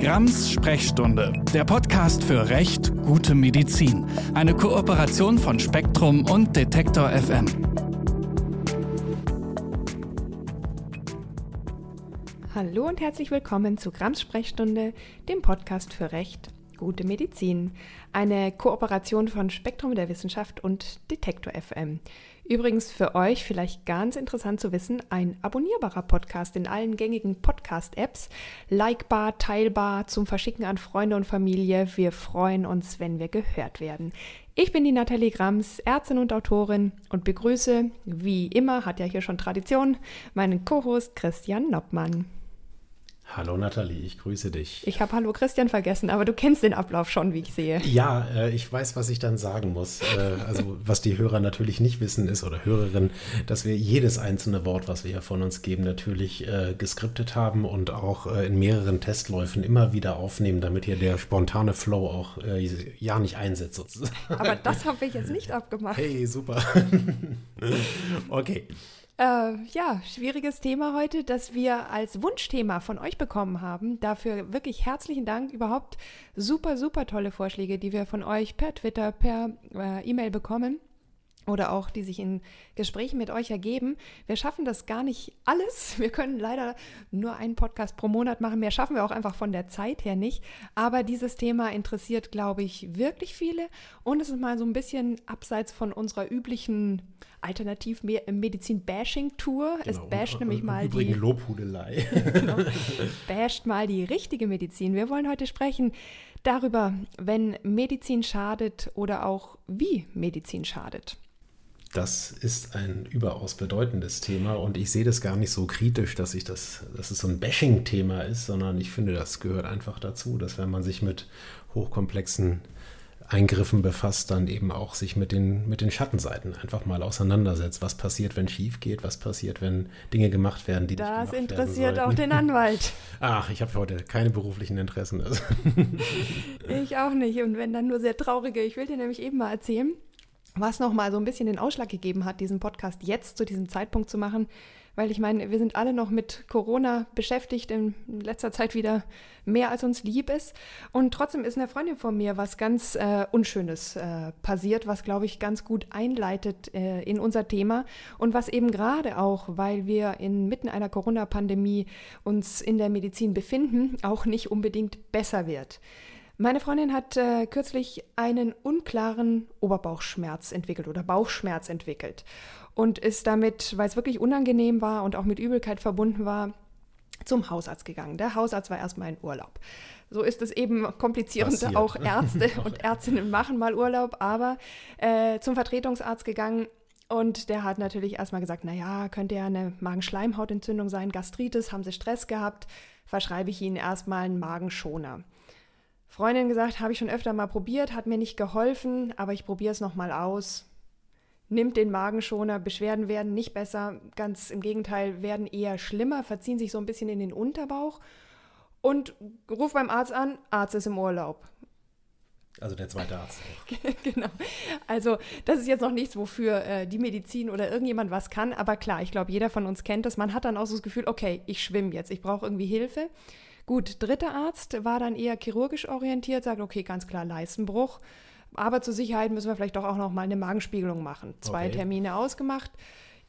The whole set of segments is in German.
Grams Sprechstunde, der Podcast für Recht, gute Medizin. Eine Kooperation von Spektrum und Detektor FM. Hallo und herzlich willkommen zu Grams Sprechstunde, dem Podcast für Recht, gute Medizin. Eine Kooperation von Spektrum der Wissenschaft und Detektor FM. Übrigens für euch vielleicht ganz interessant zu wissen, ein abonnierbarer Podcast in allen gängigen Podcast-Apps, likebar, teilbar, zum Verschicken an Freunde und Familie. Wir freuen uns, wenn wir gehört werden. Ich bin die Nathalie Grams, Ärztin und Autorin und begrüße, wie immer, hat ja hier schon Tradition, meinen Co-Host Christian Noppmann. Hallo Nathalie, ich grüße dich. Ich habe Hallo Christian vergessen, aber du kennst den Ablauf schon, wie ich sehe. Ja, äh, ich weiß, was ich dann sagen muss. Äh, also was die Hörer natürlich nicht wissen ist oder Hörerinnen, dass wir jedes einzelne Wort, was wir hier von uns geben, natürlich äh, geskriptet haben und auch äh, in mehreren Testläufen immer wieder aufnehmen, damit hier der spontane Flow auch äh, ja nicht einsetzt sozusagen. Aber das habe ich jetzt nicht abgemacht. Hey, super. okay. Äh, ja, schwieriges Thema heute, das wir als Wunschthema von euch bekommen haben. Dafür wirklich herzlichen Dank. Überhaupt super, super tolle Vorschläge, die wir von euch per Twitter, per äh, E-Mail bekommen oder auch die sich in Gesprächen mit euch ergeben. Wir schaffen das gar nicht alles. Wir können leider nur einen Podcast pro Monat machen. Mehr schaffen wir auch einfach von der Zeit her nicht. Aber dieses Thema interessiert, glaube ich, wirklich viele. Und es ist mal so ein bisschen abseits von unserer üblichen Alternativmedizin-Bashing-Tour. Genau. Es basht nämlich mal die Lobhudelei. genau, basht mal die richtige Medizin. Wir wollen heute sprechen darüber, wenn Medizin schadet oder auch wie Medizin schadet. Das ist ein überaus bedeutendes Thema und ich sehe das gar nicht so kritisch, dass ich das, dass es so ein Bashing-Thema ist, sondern ich finde, das gehört einfach dazu, dass wenn man sich mit hochkomplexen Eingriffen befasst, dann eben auch sich mit den, mit den Schattenseiten einfach mal auseinandersetzt. Was passiert, wenn schief geht? Was passiert, wenn Dinge gemacht werden, die das nicht gemacht interessiert auch den Anwalt. Ach, ich habe heute keine beruflichen Interessen. ich auch nicht. Und wenn dann nur sehr traurige. Ich will dir nämlich eben mal erzählen, was nochmal so ein bisschen den Ausschlag gegeben hat, diesen Podcast jetzt zu diesem Zeitpunkt zu machen weil ich meine, wir sind alle noch mit Corona beschäftigt, in letzter Zeit wieder mehr als uns lieb ist. Und trotzdem ist eine Freundin von mir was ganz äh, Unschönes äh, passiert, was, glaube ich, ganz gut einleitet äh, in unser Thema und was eben gerade auch, weil wir inmitten einer Corona-Pandemie uns in der Medizin befinden, auch nicht unbedingt besser wird. Meine Freundin hat äh, kürzlich einen unklaren Oberbauchschmerz entwickelt oder Bauchschmerz entwickelt und ist damit, weil es wirklich unangenehm war und auch mit Übelkeit verbunden war, zum Hausarzt gegangen. Der Hausarzt war erstmal in Urlaub. So ist es eben komplizierend. Passiert. Auch Ärzte und Ärztinnen machen mal Urlaub, aber äh, zum Vertretungsarzt gegangen und der hat natürlich erstmal gesagt, naja, könnte ja eine Magenschleimhautentzündung sein, Gastritis, haben sie Stress gehabt, verschreibe ich ihnen erstmal einen Magenschoner. Freundin gesagt, habe ich schon öfter mal probiert, hat mir nicht geholfen, aber ich probiere es nochmal aus nimmt den Magenschoner, Beschwerden werden nicht besser, ganz im Gegenteil, werden eher schlimmer, verziehen sich so ein bisschen in den Unterbauch und ruft beim Arzt an, Arzt ist im Urlaub. Also der zweite Arzt. genau. Also das ist jetzt noch nichts, wofür äh, die Medizin oder irgendjemand was kann, aber klar, ich glaube, jeder von uns kennt das. Man hat dann auch so das Gefühl, okay, ich schwimme jetzt, ich brauche irgendwie Hilfe. Gut, dritter Arzt war dann eher chirurgisch orientiert, sagt, okay, ganz klar Leistenbruch. Aber zur Sicherheit müssen wir vielleicht doch auch noch mal eine Magenspiegelung machen. Zwei okay. Termine ausgemacht.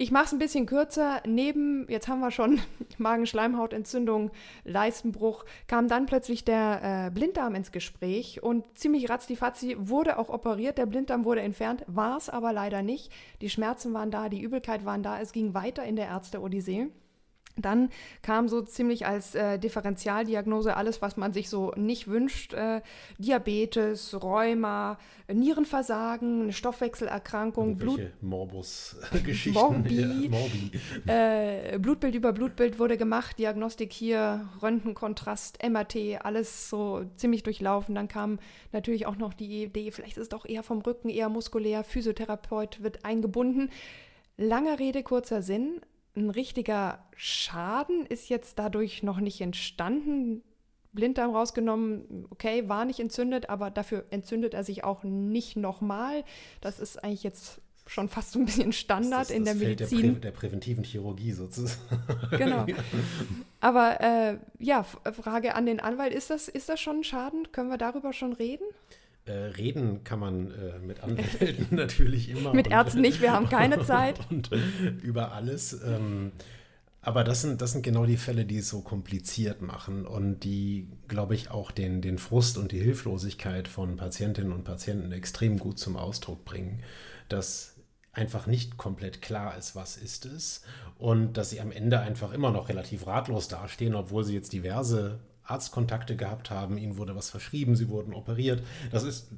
Ich mache es ein bisschen kürzer. Neben, jetzt haben wir schon Magenschleimhautentzündung, Leistenbruch, kam dann plötzlich der äh, Blinddarm ins Gespräch und ziemlich ratzdifatzi wurde auch operiert. Der Blinddarm wurde entfernt, war es aber leider nicht. Die Schmerzen waren da, die Übelkeit waren da. Es ging weiter in der Ärzte-Odyssee. Dann kam so ziemlich als äh, Differentialdiagnose alles, was man sich so nicht wünscht. Äh, Diabetes, Rheuma, Nierenversagen, Stoffwechselerkrankung, Blut Morbus-Geschichten. Morbi. Ja, Morbi. Äh, Blutbild über Blutbild wurde gemacht, Diagnostik hier, Röntgenkontrast, MRT, alles so ziemlich durchlaufen. Dann kam natürlich auch noch die Idee, vielleicht ist es doch eher vom Rücken, eher muskulär, Physiotherapeut wird eingebunden. Langer Rede, kurzer Sinn ein richtiger Schaden ist jetzt dadurch noch nicht entstanden. Blinddarm rausgenommen, okay, war nicht entzündet, aber dafür entzündet er sich auch nicht nochmal. Das ist eigentlich jetzt schon fast so ein bisschen Standard das, das in der Feld Medizin. Der, Prä der, präventiven Chirurgie sozusagen. Genau. Aber äh, ja, Frage an den Anwalt, ist das, ist das schon ein Schaden? Können wir darüber schon reden? Äh, reden kann man äh, mit Anwälten natürlich immer. mit Ärzten nicht, wir haben keine Zeit. und über alles. Ähm, aber das sind, das sind genau die Fälle, die es so kompliziert machen und die, glaube ich, auch den, den Frust und die Hilflosigkeit von Patientinnen und Patienten extrem gut zum Ausdruck bringen. Dass einfach nicht komplett klar ist, was ist es und dass sie am Ende einfach immer noch relativ ratlos dastehen, obwohl sie jetzt diverse Arztkontakte gehabt haben, ihnen wurde was verschrieben, sie wurden operiert. Das ist,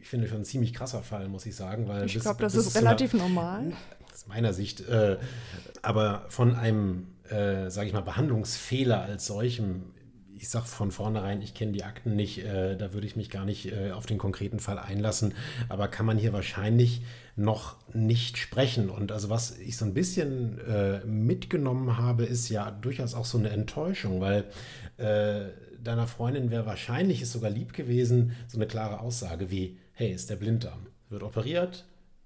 ich finde, schon ein ziemlich krasser Fall, muss ich sagen. Weil ich glaube, das ist relativ einer, normal. Aus meiner Sicht. Äh, aber von einem, äh, sage ich mal, Behandlungsfehler als solchem ich sage von vornherein, ich kenne die Akten nicht, äh, da würde ich mich gar nicht äh, auf den konkreten Fall einlassen, aber kann man hier wahrscheinlich noch nicht sprechen. Und also was ich so ein bisschen äh, mitgenommen habe, ist ja durchaus auch so eine Enttäuschung, weil äh, deiner Freundin wäre wahrscheinlich ist sogar lieb gewesen, so eine klare Aussage wie, hey, ist der Blinddarm, wird operiert,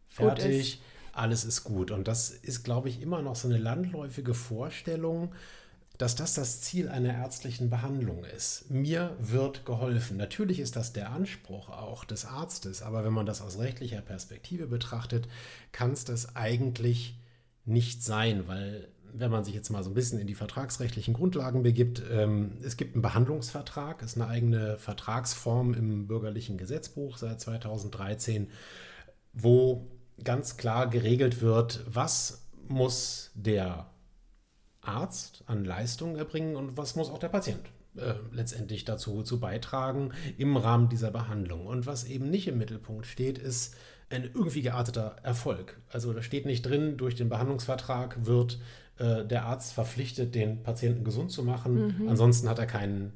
fertig, alles ist gut. Und das ist, glaube ich, immer noch so eine landläufige Vorstellung, dass das das Ziel einer ärztlichen Behandlung ist. Mir wird geholfen. Natürlich ist das der Anspruch auch des Arztes, aber wenn man das aus rechtlicher Perspektive betrachtet, kann es das eigentlich nicht sein, weil wenn man sich jetzt mal so ein bisschen in die vertragsrechtlichen Grundlagen begibt, ähm, es gibt einen Behandlungsvertrag, ist eine eigene Vertragsform im bürgerlichen Gesetzbuch seit 2013, wo ganz klar geregelt wird, was muss der Arzt an Leistungen erbringen und was muss auch der Patient äh, letztendlich dazu zu beitragen im Rahmen dieser Behandlung. Und was eben nicht im Mittelpunkt steht, ist ein irgendwie gearteter Erfolg. Also da steht nicht drin, durch den Behandlungsvertrag wird äh, der Arzt verpflichtet, den Patienten gesund zu machen. Mhm. Ansonsten hat er keinen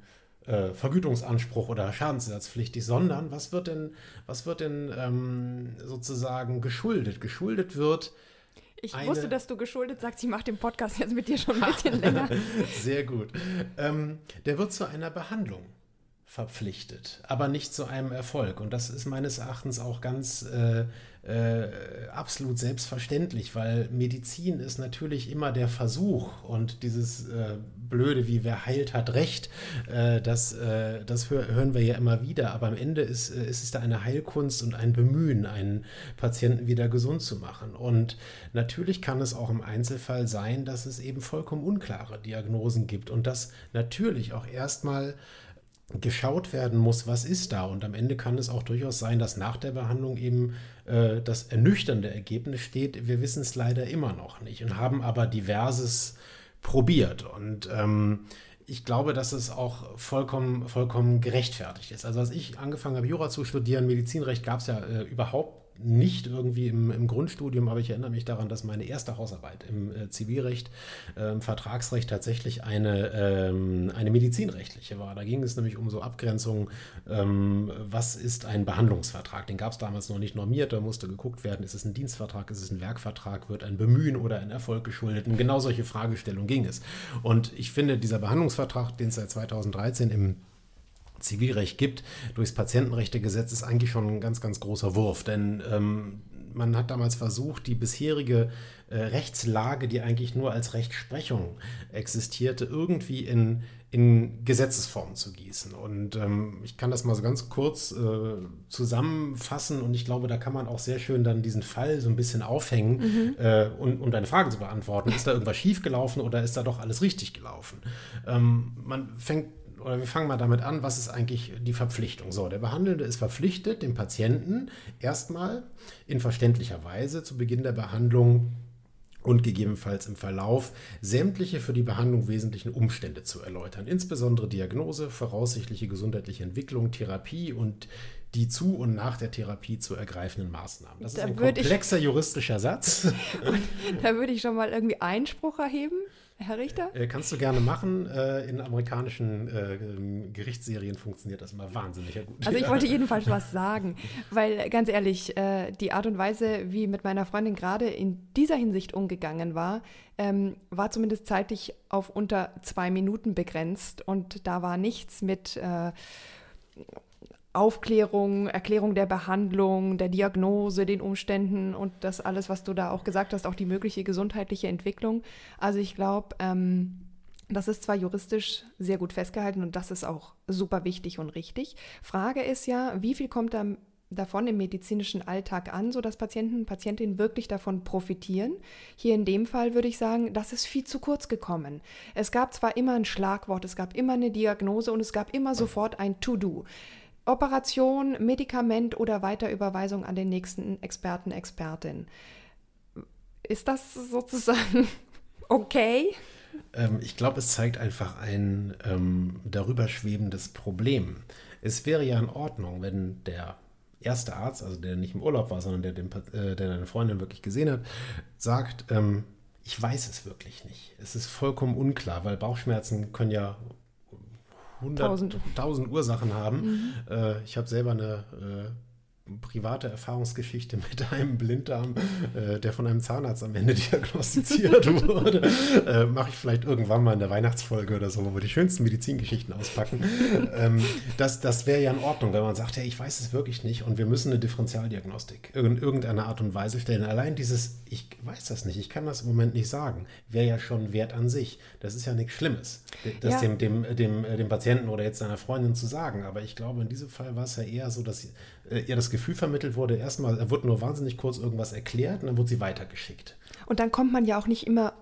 äh, Vergütungsanspruch oder schadensersatzpflichtig, sondern was wird denn, was wird denn ähm, sozusagen geschuldet? Geschuldet wird ich eine... wusste, dass du geschuldet sagst, ich mache den Podcast jetzt mit dir schon ein bisschen länger. Sehr gut. Ähm, der wird zu einer Behandlung verpflichtet, aber nicht zu einem Erfolg. Und das ist meines Erachtens auch ganz äh, äh, absolut selbstverständlich, weil Medizin ist natürlich immer der Versuch und dieses äh, Blöde, wie wer heilt, hat Recht, äh, das, äh, das hör, hören wir ja immer wieder. Aber am Ende ist, äh, ist es da eine Heilkunst und ein Bemühen, einen Patienten wieder gesund zu machen. Und natürlich kann es auch im Einzelfall sein, dass es eben vollkommen unklare Diagnosen gibt und dass natürlich auch erstmal geschaut werden muss, was ist da. Und am Ende kann es auch durchaus sein, dass nach der Behandlung eben äh, das ernüchternde Ergebnis steht. Wir wissen es leider immer noch nicht und haben aber diverses probiert. Und ähm, ich glaube, dass es auch vollkommen, vollkommen gerechtfertigt ist. Also als ich angefangen habe, Jura zu studieren, Medizinrecht gab es ja äh, überhaupt nicht irgendwie im, im, Grundstudium, aber ich erinnere mich daran, dass meine erste Hausarbeit im äh, Zivilrecht, äh, Vertragsrecht tatsächlich eine, ähm, eine medizinrechtliche war. Da ging es nämlich um so Abgrenzungen, ähm, was ist ein Behandlungsvertrag? Den gab es damals noch nicht normiert, da musste geguckt werden, ist es ein Dienstvertrag, ist es ein Werkvertrag, wird ein Bemühen oder ein Erfolg geschuldet? Und genau solche Fragestellungen ging es. Und ich finde, dieser Behandlungsvertrag, den es seit 2013 im Zivilrecht gibt, durchs Patientenrechtegesetz ist eigentlich schon ein ganz, ganz großer Wurf. Denn ähm, man hat damals versucht, die bisherige äh, Rechtslage, die eigentlich nur als Rechtsprechung existierte, irgendwie in, in Gesetzesform zu gießen. Und ähm, ich kann das mal so ganz kurz äh, zusammenfassen und ich glaube, da kann man auch sehr schön dann diesen Fall so ein bisschen aufhängen, mhm. äh, und, um deine Frage zu beantworten. Ist da irgendwas schiefgelaufen oder ist da doch alles richtig gelaufen? Ähm, man fängt oder wir fangen mal damit an, was ist eigentlich die Verpflichtung? So, der Behandelnde ist verpflichtet, dem Patienten erstmal in verständlicher Weise zu Beginn der Behandlung und gegebenenfalls im Verlauf sämtliche für die Behandlung wesentlichen Umstände zu erläutern, insbesondere Diagnose, voraussichtliche gesundheitliche Entwicklung, Therapie und die zu und nach der Therapie zu ergreifenden Maßnahmen. Das da ist ein komplexer ich, juristischer Satz. da würde ich schon mal irgendwie Einspruch erheben. Herr Richter? Äh, kannst du gerne machen. Äh, in amerikanischen äh, Gerichtsserien funktioniert das immer wahnsinnig gut. Also ich wollte jedenfalls was sagen, weil ganz ehrlich, die Art und Weise, wie mit meiner Freundin gerade in dieser Hinsicht umgegangen war, ähm, war zumindest zeitlich auf unter zwei Minuten begrenzt und da war nichts mit Aufklärung, Erklärung der Behandlung, der Diagnose, den Umständen und das alles, was du da auch gesagt hast, auch die mögliche gesundheitliche Entwicklung. Also ich glaube, ähm, das ist zwar juristisch sehr gut festgehalten und das ist auch super wichtig und richtig. Frage ist ja, wie viel kommt da davon im medizinischen Alltag an, sodass Patienten und Patientinnen wirklich davon profitieren. Hier in dem Fall würde ich sagen, das ist viel zu kurz gekommen. Es gab zwar immer ein Schlagwort, es gab immer eine Diagnose und es gab immer sofort ein To-Do. Operation, Medikament oder Weiterüberweisung an den nächsten Experten, Expertin. Ist das sozusagen okay? Ähm, ich glaube, es zeigt einfach ein ähm, darüber schwebendes Problem. Es wäre ja in Ordnung, wenn der erste Arzt, also der nicht im Urlaub war, sondern der, den, äh, der deine Freundin wirklich gesehen hat, sagt, ähm, ich weiß es wirklich nicht. Es ist vollkommen unklar, weil Bauchschmerzen können ja hunderttausend Ursachen haben. Mhm. Äh, ich habe selber eine äh, private Erfahrungsgeschichte mit einem Blinddarm, äh, der von einem Zahnarzt am Ende diagnostiziert wurde. Äh, Mache ich vielleicht irgendwann mal in der Weihnachtsfolge oder so, wo wir die schönsten Medizingeschichten auspacken. ähm, das das wäre ja in Ordnung, wenn man sagt, hey, ich weiß es wirklich nicht und wir müssen eine Differentialdiagnostik in irgendeiner Art und Weise stellen. Allein dieses, ich weiß das nicht, ich kann das im Moment nicht sagen, wäre ja schon Wert an sich. Das ist ja nichts Schlimmes, das ja. dem, dem, dem, dem Patienten oder jetzt seiner Freundin zu sagen. Aber ich glaube, in diesem Fall war es ja eher so, dass äh, ihr das Gefühl vermittelt wurde, erstmal, er wurde nur wahnsinnig kurz irgendwas erklärt und dann wurde sie weitergeschickt. Und dann kommt man ja auch nicht immer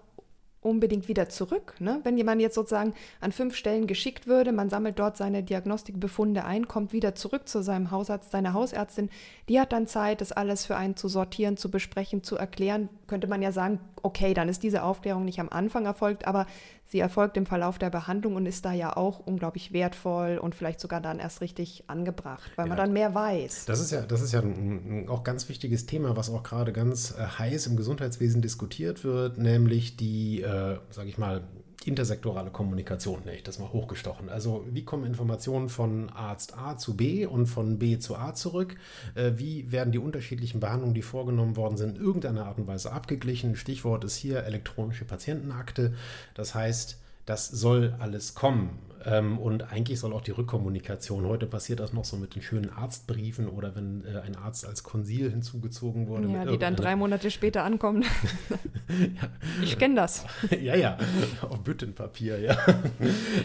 unbedingt wieder zurück. Ne? Wenn jemand jetzt sozusagen an fünf Stellen geschickt würde, man sammelt dort seine Diagnostikbefunde ein, kommt wieder zurück zu seinem Hausarzt, seiner Hausärztin, die hat dann Zeit, das alles für einen zu sortieren, zu besprechen, zu erklären. Könnte man ja sagen, okay, dann ist diese Aufklärung nicht am Anfang erfolgt, aber sie erfolgt im Verlauf der Behandlung und ist da ja auch unglaublich wertvoll und vielleicht sogar dann erst richtig angebracht, weil ja, man dann mehr weiß. Das ist ja, das ist ja ein, ein auch ganz wichtiges Thema, was auch gerade ganz äh, heiß im Gesundheitswesen diskutiert wird, nämlich die, äh, sage ich mal, intersektorale Kommunikation, nenne ich das mal hochgestochen. Also wie kommen Informationen von Arzt A zu B und von B zu A zurück? Äh, wie werden die unterschiedlichen Behandlungen, die vorgenommen worden sind, in irgendeiner Art und Weise abgeglichen? Stichwort ist hier elektronische Patientenakte. Das heißt, das soll alles kommen. Ähm, und eigentlich soll auch die Rückkommunikation, heute passiert das noch so mit den schönen Arztbriefen oder wenn äh, ein Arzt als Konsil hinzugezogen wurde. Ja, die dann drei Monate später ankommen. ja. Ich kenne das. ja, ja, auf Büttenpapier, ja.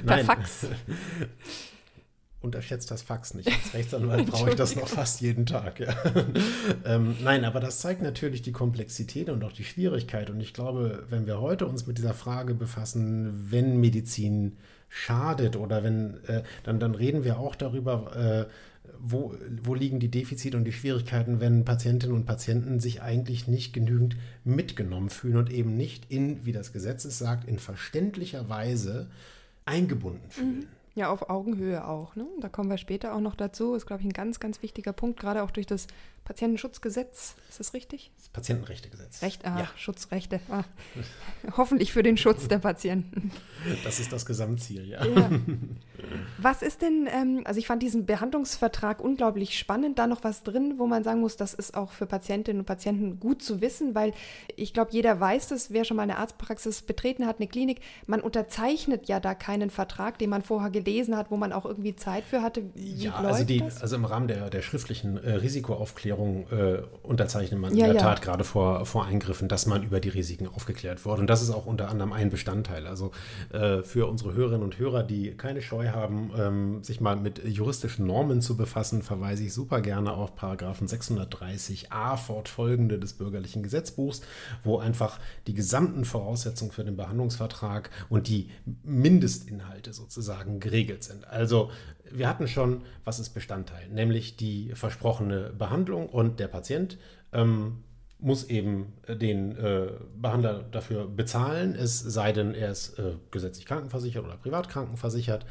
Per. Fax. Unterschätzt das Fax nicht. Als Rechtsanwalt brauche ich das noch fast jeden Tag. Ja. ähm, nein, aber das zeigt natürlich die Komplexität und auch die Schwierigkeit. Und ich glaube, wenn wir heute uns mit dieser Frage befassen, wenn Medizin schadet oder wenn, äh, dann, dann reden wir auch darüber, äh, wo, wo liegen die Defizite und die Schwierigkeiten, wenn Patientinnen und Patienten sich eigentlich nicht genügend mitgenommen fühlen und eben nicht in, wie das Gesetz es sagt, in verständlicher Weise eingebunden fühlen. Mhm. Ja, auf Augenhöhe auch. Ne? Da kommen wir später auch noch dazu. Ist, glaube ich, ein ganz, ganz wichtiger Punkt, gerade auch durch das Patientenschutzgesetz. Ist das richtig? Das Patientenrechtegesetz. Recht, ah, ja. Schutzrechte. Ah. Hoffentlich für den Schutz der Patienten. Das ist das Gesamtziel, ja. ja. Was ist denn, ähm, also ich fand diesen Behandlungsvertrag unglaublich spannend. Da noch was drin, wo man sagen muss, das ist auch für Patientinnen und Patienten gut zu wissen, weil ich glaube, jeder weiß das, wer schon mal eine Arztpraxis betreten hat, eine Klinik, man unterzeichnet ja da keinen Vertrag, den man vorher gelesen hat, wo man auch irgendwie Zeit für hatte. Wie ja, also, die, also im Rahmen der, der schriftlichen äh, Risikoaufklärung Versicherung äh, unterzeichnet man ja, in der ja. Tat gerade vor, vor Eingriffen, dass man über die Risiken aufgeklärt wurde. Und das ist auch unter anderem ein Bestandteil. Also äh, für unsere Hörerinnen und Hörer, die keine Scheu haben, ähm, sich mal mit juristischen Normen zu befassen, verweise ich super gerne auf Paragraphen 630a fortfolgende des bürgerlichen Gesetzbuchs, wo einfach die gesamten Voraussetzungen für den Behandlungsvertrag und die Mindestinhalte sozusagen geregelt sind. Also wir hatten schon, was ist Bestandteil, nämlich die versprochene Behandlung und der Patient ähm, muss eben äh, den äh, Behandler dafür bezahlen, es sei denn, er ist äh, gesetzlich krankenversichert oder privat krankenversichert.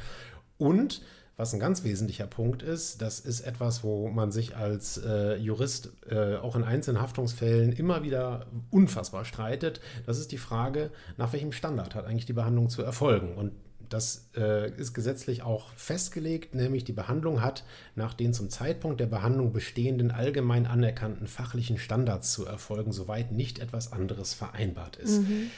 Und was ein ganz wesentlicher Punkt ist, das ist etwas, wo man sich als äh, Jurist äh, auch in einzelnen Haftungsfällen immer wieder unfassbar streitet. Das ist die Frage, nach welchem Standard hat eigentlich die Behandlung zu erfolgen. Und das äh, ist gesetzlich auch festgelegt, nämlich die Behandlung hat nach den zum Zeitpunkt der Behandlung bestehenden allgemein anerkannten fachlichen Standards zu erfolgen, soweit nicht etwas anderes vereinbart ist. Mhm.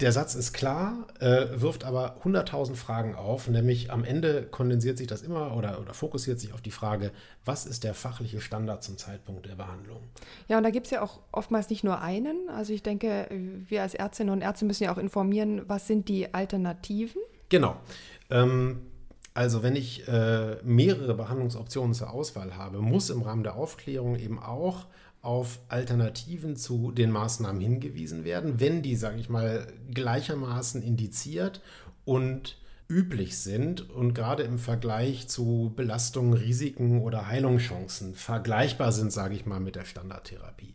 Der Satz ist klar, äh, wirft aber 100.000 Fragen auf, nämlich am Ende kondensiert sich das immer oder, oder fokussiert sich auf die Frage, was ist der fachliche Standard zum Zeitpunkt der Behandlung? Ja, und da gibt es ja auch oftmals nicht nur einen. Also ich denke, wir als Ärztinnen und Ärzte müssen ja auch informieren, was sind die Alternativen? Genau. Ähm, also wenn ich äh, mehrere Behandlungsoptionen zur Auswahl habe, muss im Rahmen der Aufklärung eben auch auf Alternativen zu den Maßnahmen hingewiesen werden, wenn die, sage ich mal, gleichermaßen indiziert und üblich sind und gerade im Vergleich zu Belastungen, Risiken oder Heilungschancen vergleichbar sind, sage ich mal, mit der Standardtherapie.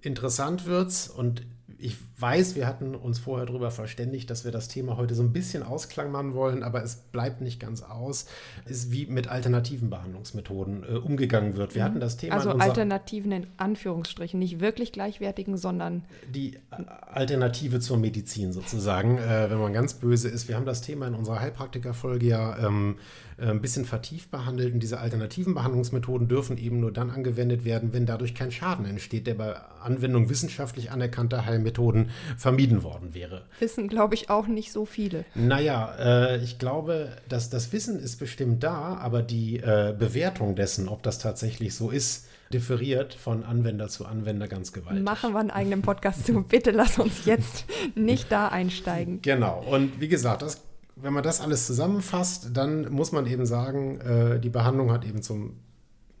Interessant wird's und ich weiß, wir hatten uns vorher darüber verständigt, dass wir das Thema heute so ein bisschen ausklang machen wollen, aber es bleibt nicht ganz aus, ist wie mit alternativen Behandlungsmethoden äh, umgegangen wird. Wir hatten das Thema. Also in Alternativen in Anführungsstrichen, nicht wirklich gleichwertigen, sondern. Die äh, Alternative zur Medizin sozusagen, äh, wenn man ganz böse ist. Wir haben das Thema in unserer Heilpraktiker-Folge ja ähm, äh, ein bisschen vertieft behandelt und diese alternativen Behandlungsmethoden dürfen eben nur dann angewendet werden, wenn dadurch kein Schaden entsteht, der bei Anwendung wissenschaftlich anerkannter Heilmethoden vermieden worden wäre. Wissen, glaube ich, auch nicht so viele. Naja, äh, ich glaube, dass das Wissen ist bestimmt da, aber die äh, Bewertung dessen, ob das tatsächlich so ist, differiert von Anwender zu Anwender ganz gewaltig. Machen wir einen eigenen Podcast zu. Bitte lass uns jetzt nicht da einsteigen. Genau. Und wie gesagt, das wenn man das alles zusammenfasst, dann muss man eben sagen, äh, die Behandlung hat eben zum,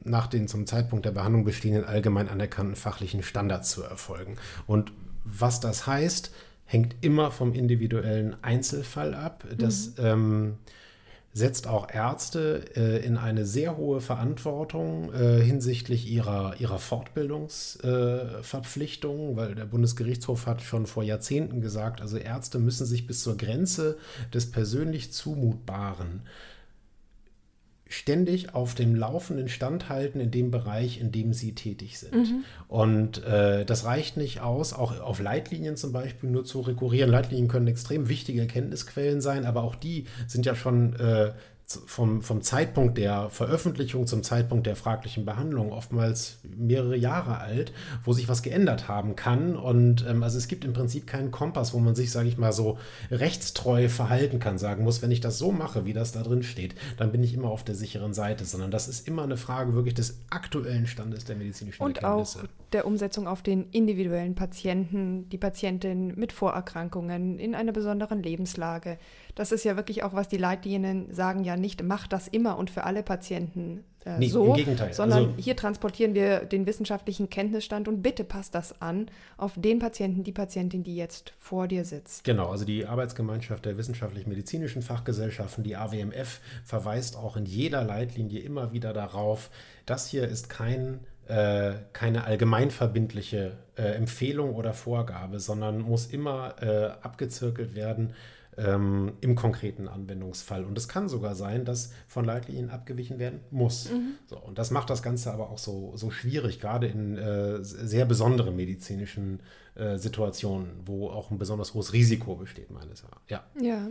nach den zum Zeitpunkt der Behandlung bestehenden allgemein anerkannten fachlichen Standards zu erfolgen. Und was das heißt, hängt immer vom individuellen Einzelfall ab. Das mhm. ähm, setzt auch Ärzte äh, in eine sehr hohe Verantwortung äh, hinsichtlich ihrer, ihrer Fortbildungsverpflichtungen, äh, weil der Bundesgerichtshof hat schon vor Jahrzehnten gesagt, also Ärzte müssen sich bis zur Grenze des persönlich Zumutbaren ständig auf dem laufenden Stand halten in dem Bereich, in dem sie tätig sind. Mhm. Und äh, das reicht nicht aus, auch auf Leitlinien zum Beispiel nur zu rekurrieren. Leitlinien können extrem wichtige Erkenntnisquellen sein, aber auch die sind ja schon äh, vom, vom Zeitpunkt der Veröffentlichung zum Zeitpunkt der fraglichen Behandlung oftmals mehrere Jahre alt, wo sich was geändert haben kann. Und ähm, also es gibt im Prinzip keinen Kompass, wo man sich, sage ich mal, so rechtstreu verhalten kann, sagen muss, wenn ich das so mache, wie das da drin steht, dann bin ich immer auf der sicheren Seite, sondern das ist immer eine Frage wirklich des aktuellen Standes der medizinischen Und Erkenntnisse. auch der Umsetzung auf den individuellen Patienten, die Patientin mit Vorerkrankungen in einer besonderen Lebenslage. Das ist ja wirklich auch, was die Leitlinien sagen, ja nicht, mach das immer und für alle Patienten äh, nee, so, sondern also, hier transportieren wir den wissenschaftlichen Kenntnisstand und bitte passt das an auf den Patienten, die Patientin, die jetzt vor dir sitzt. Genau, also die Arbeitsgemeinschaft der wissenschaftlich-medizinischen Fachgesellschaften, die AWMF, verweist auch in jeder Leitlinie immer wieder darauf, das hier ist kein äh, keine allgemeinverbindliche äh, Empfehlung oder Vorgabe, sondern muss immer äh, abgezirkelt werden ähm, im konkreten Anwendungsfall. Und es kann sogar sein, dass von Leitlinien abgewichen werden muss. Mhm. So, und das macht das Ganze aber auch so, so schwierig, gerade in äh, sehr besonderen medizinischen äh, Situationen, wo auch ein besonders hohes Risiko besteht, meines Erachtens. Ja. ja.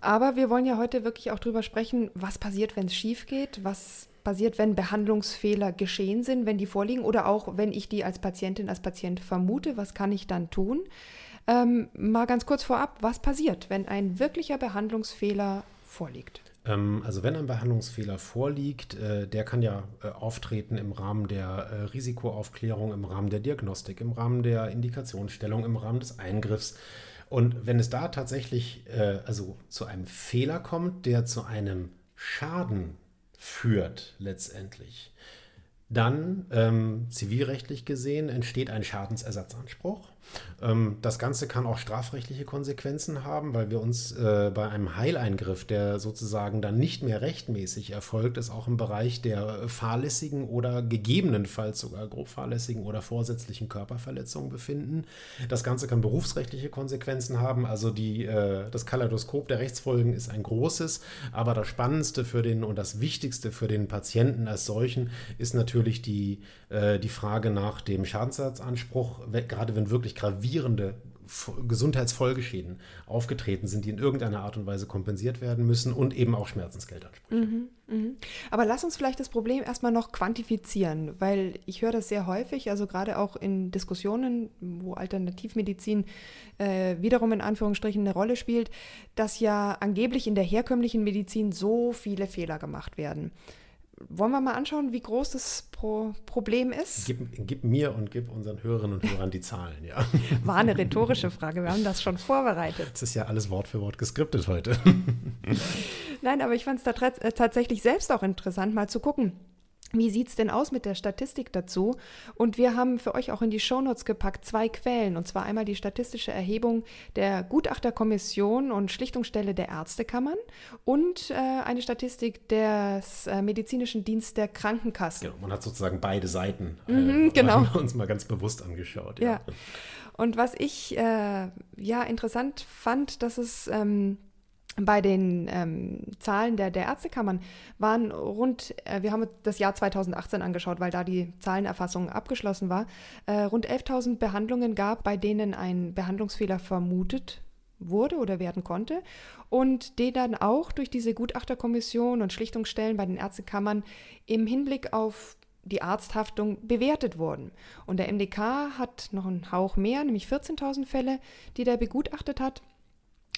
Aber wir wollen ja heute wirklich auch darüber sprechen, was passiert, wenn es schief geht, was passiert, wenn Behandlungsfehler geschehen sind, wenn die vorliegen oder auch wenn ich die als Patientin, als Patient vermute, was kann ich dann tun? Ähm, mal ganz kurz vorab, was passiert, wenn ein wirklicher Behandlungsfehler vorliegt? Ähm, also wenn ein Behandlungsfehler vorliegt, äh, der kann ja äh, auftreten im Rahmen der äh, Risikoaufklärung, im Rahmen der Diagnostik, im Rahmen der Indikationsstellung, im Rahmen des Eingriffs. Und wenn es da tatsächlich also zu einem Fehler kommt, der zu einem Schaden führt letztendlich, dann ähm, zivilrechtlich gesehen entsteht ein Schadensersatzanspruch. Ähm, das Ganze kann auch strafrechtliche Konsequenzen haben, weil wir uns äh, bei einem Heileingriff, der sozusagen dann nicht mehr rechtmäßig erfolgt, ist auch im Bereich der fahrlässigen oder gegebenenfalls sogar grob fahrlässigen oder vorsätzlichen Körperverletzungen befinden. Das Ganze kann berufsrechtliche Konsequenzen haben. Also die, äh, das Kaleidoskop der Rechtsfolgen ist ein großes, aber das Spannendste für den und das Wichtigste für den Patienten als solchen ist natürlich die, äh, die Frage nach dem Schadensersatzanspruch, gerade wenn wirklich gravierende Gesundheitsfolgeschäden aufgetreten sind, die in irgendeiner Art und Weise kompensiert werden müssen und eben auch Schmerzensgeldansprüche. Mhm, mh. Aber lass uns vielleicht das Problem erstmal noch quantifizieren, weil ich höre das sehr häufig, also gerade auch in Diskussionen, wo Alternativmedizin äh, wiederum in Anführungsstrichen eine Rolle spielt, dass ja angeblich in der herkömmlichen Medizin so viele Fehler gemacht werden wollen wir mal anschauen, wie groß das Pro Problem ist? Gib, gib, mir und gib unseren Hörerinnen und Hörern die Zahlen, ja. War eine rhetorische Frage, wir haben das schon vorbereitet. Es ist ja alles Wort für Wort geskriptet heute. Nein, aber ich fand es da äh, tatsächlich selbst auch interessant, mal zu gucken. Wie sieht es denn aus mit der Statistik dazu? Und wir haben für euch auch in die Shownotes gepackt zwei Quellen, und zwar einmal die statistische Erhebung der Gutachterkommission und Schlichtungsstelle der Ärztekammern und äh, eine Statistik des äh, medizinischen Dienstes der Krankenkassen. Genau, man hat sozusagen beide Seiten äh, mhm, genau. uns mal ganz bewusst angeschaut. Ja. ja. Und was ich äh, ja interessant fand, dass es ähm, bei den ähm, Zahlen der, der Ärztekammern waren rund, äh, wir haben das Jahr 2018 angeschaut, weil da die Zahlenerfassung abgeschlossen war, äh, rund 11.000 Behandlungen gab, bei denen ein Behandlungsfehler vermutet wurde oder werden konnte und die dann auch durch diese Gutachterkommission und Schlichtungsstellen bei den Ärztekammern im Hinblick auf die Arzthaftung bewertet wurden. Und der MDK hat noch einen Hauch mehr, nämlich 14.000 Fälle, die der begutachtet hat.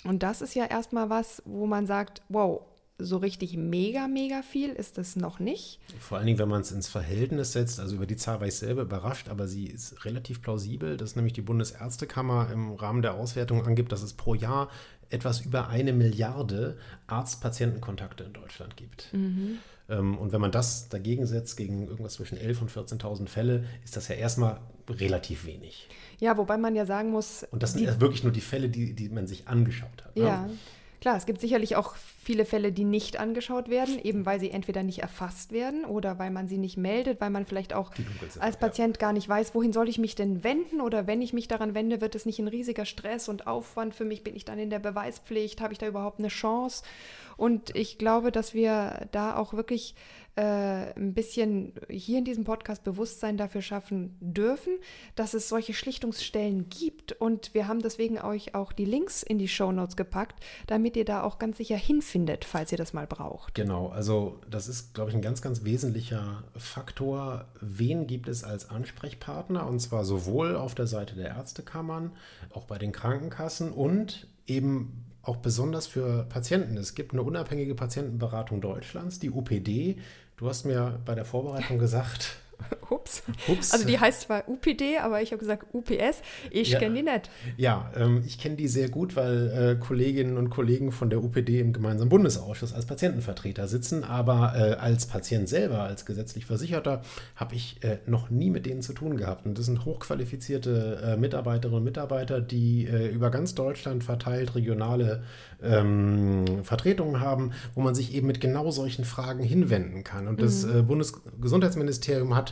Und das ist ja erstmal was, wo man sagt, wow, so richtig mega, mega viel ist es noch nicht. Vor allen Dingen, wenn man es ins Verhältnis setzt, also über die Zahl war ich selber überrascht, aber sie ist relativ plausibel, dass nämlich die Bundesärztekammer im Rahmen der Auswertung angibt, dass es pro Jahr etwas über eine Milliarde Arzt-Patienten-Kontakte in Deutschland gibt. Mhm. Ähm, und wenn man das dagegen setzt, gegen irgendwas zwischen 11.000 und 14.000 Fälle, ist das ja erstmal relativ wenig. Ja, wobei man ja sagen muss. Und das sind die, wirklich nur die Fälle, die, die man sich angeschaut hat. Ne? Ja. Ne? Klar, es gibt sicherlich auch viele Fälle, die nicht angeschaut werden, eben weil sie entweder nicht erfasst werden oder weil man sie nicht meldet, weil man vielleicht auch als Patient ja. gar nicht weiß, wohin soll ich mich denn wenden oder wenn ich mich daran wende, wird es nicht ein riesiger Stress und Aufwand für mich, bin ich dann in der Beweispflicht, habe ich da überhaupt eine Chance? Und ich glaube, dass wir da auch wirklich äh, ein bisschen hier in diesem Podcast Bewusstsein dafür schaffen dürfen, dass es solche Schlichtungsstellen gibt. Und wir haben deswegen euch auch die Links in die Show Notes gepackt, damit ihr da auch ganz sicher hinfindet, falls ihr das mal braucht. Genau, also das ist, glaube ich, ein ganz, ganz wesentlicher Faktor. Wen gibt es als Ansprechpartner? Und zwar sowohl auf der Seite der Ärztekammern, auch bei den Krankenkassen und eben auch besonders für Patienten. Es gibt eine unabhängige Patientenberatung Deutschlands, die UPD, Du hast mir bei der Vorbereitung gesagt, Ups. Ups. Also die heißt zwar UPD, aber ich habe gesagt UPS. Ich ja. kenne die nicht. Ja, ähm, ich kenne die sehr gut, weil äh, Kolleginnen und Kollegen von der UPD im gemeinsamen Bundesausschuss als Patientenvertreter sitzen. Aber äh, als Patient selber, als gesetzlich Versicherter, habe ich äh, noch nie mit denen zu tun gehabt. Und das sind hochqualifizierte äh, Mitarbeiterinnen und Mitarbeiter, die äh, über ganz Deutschland verteilt regionale ähm, Vertretungen haben, wo man sich eben mit genau solchen Fragen hinwenden kann. Und das mhm. Äh, Bundesgesundheitsministerium hat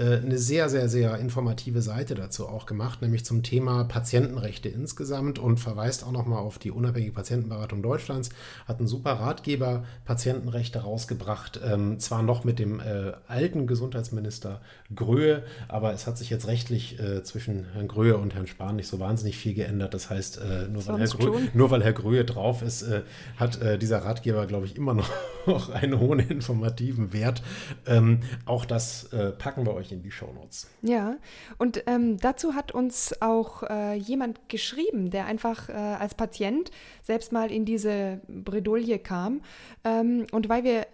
eine sehr, sehr, sehr informative Seite dazu auch gemacht, nämlich zum Thema Patientenrechte insgesamt und verweist auch nochmal auf die unabhängige Patientenberatung Deutschlands, hat einen super Ratgeber Patientenrechte rausgebracht, ähm, zwar noch mit dem äh, alten Gesundheitsminister Gröhe, aber es hat sich jetzt rechtlich äh, zwischen Herrn Gröhe und Herrn Spahn nicht so wahnsinnig viel geändert. Das heißt, äh, nur, weil Herr Gröhe, nur, weil Herr Gröhe, drauf ist, äh, hat äh, dieser Ratgeber, glaube ich, immer noch einen hohen informativen Wert. Ähm, auch das packen wir euch euch in die Shownotes. Ja, und ähm, dazu hat uns auch äh, jemand geschrieben, der einfach äh, als Patient selbst mal in diese Bredouille kam. Ähm, und weil wir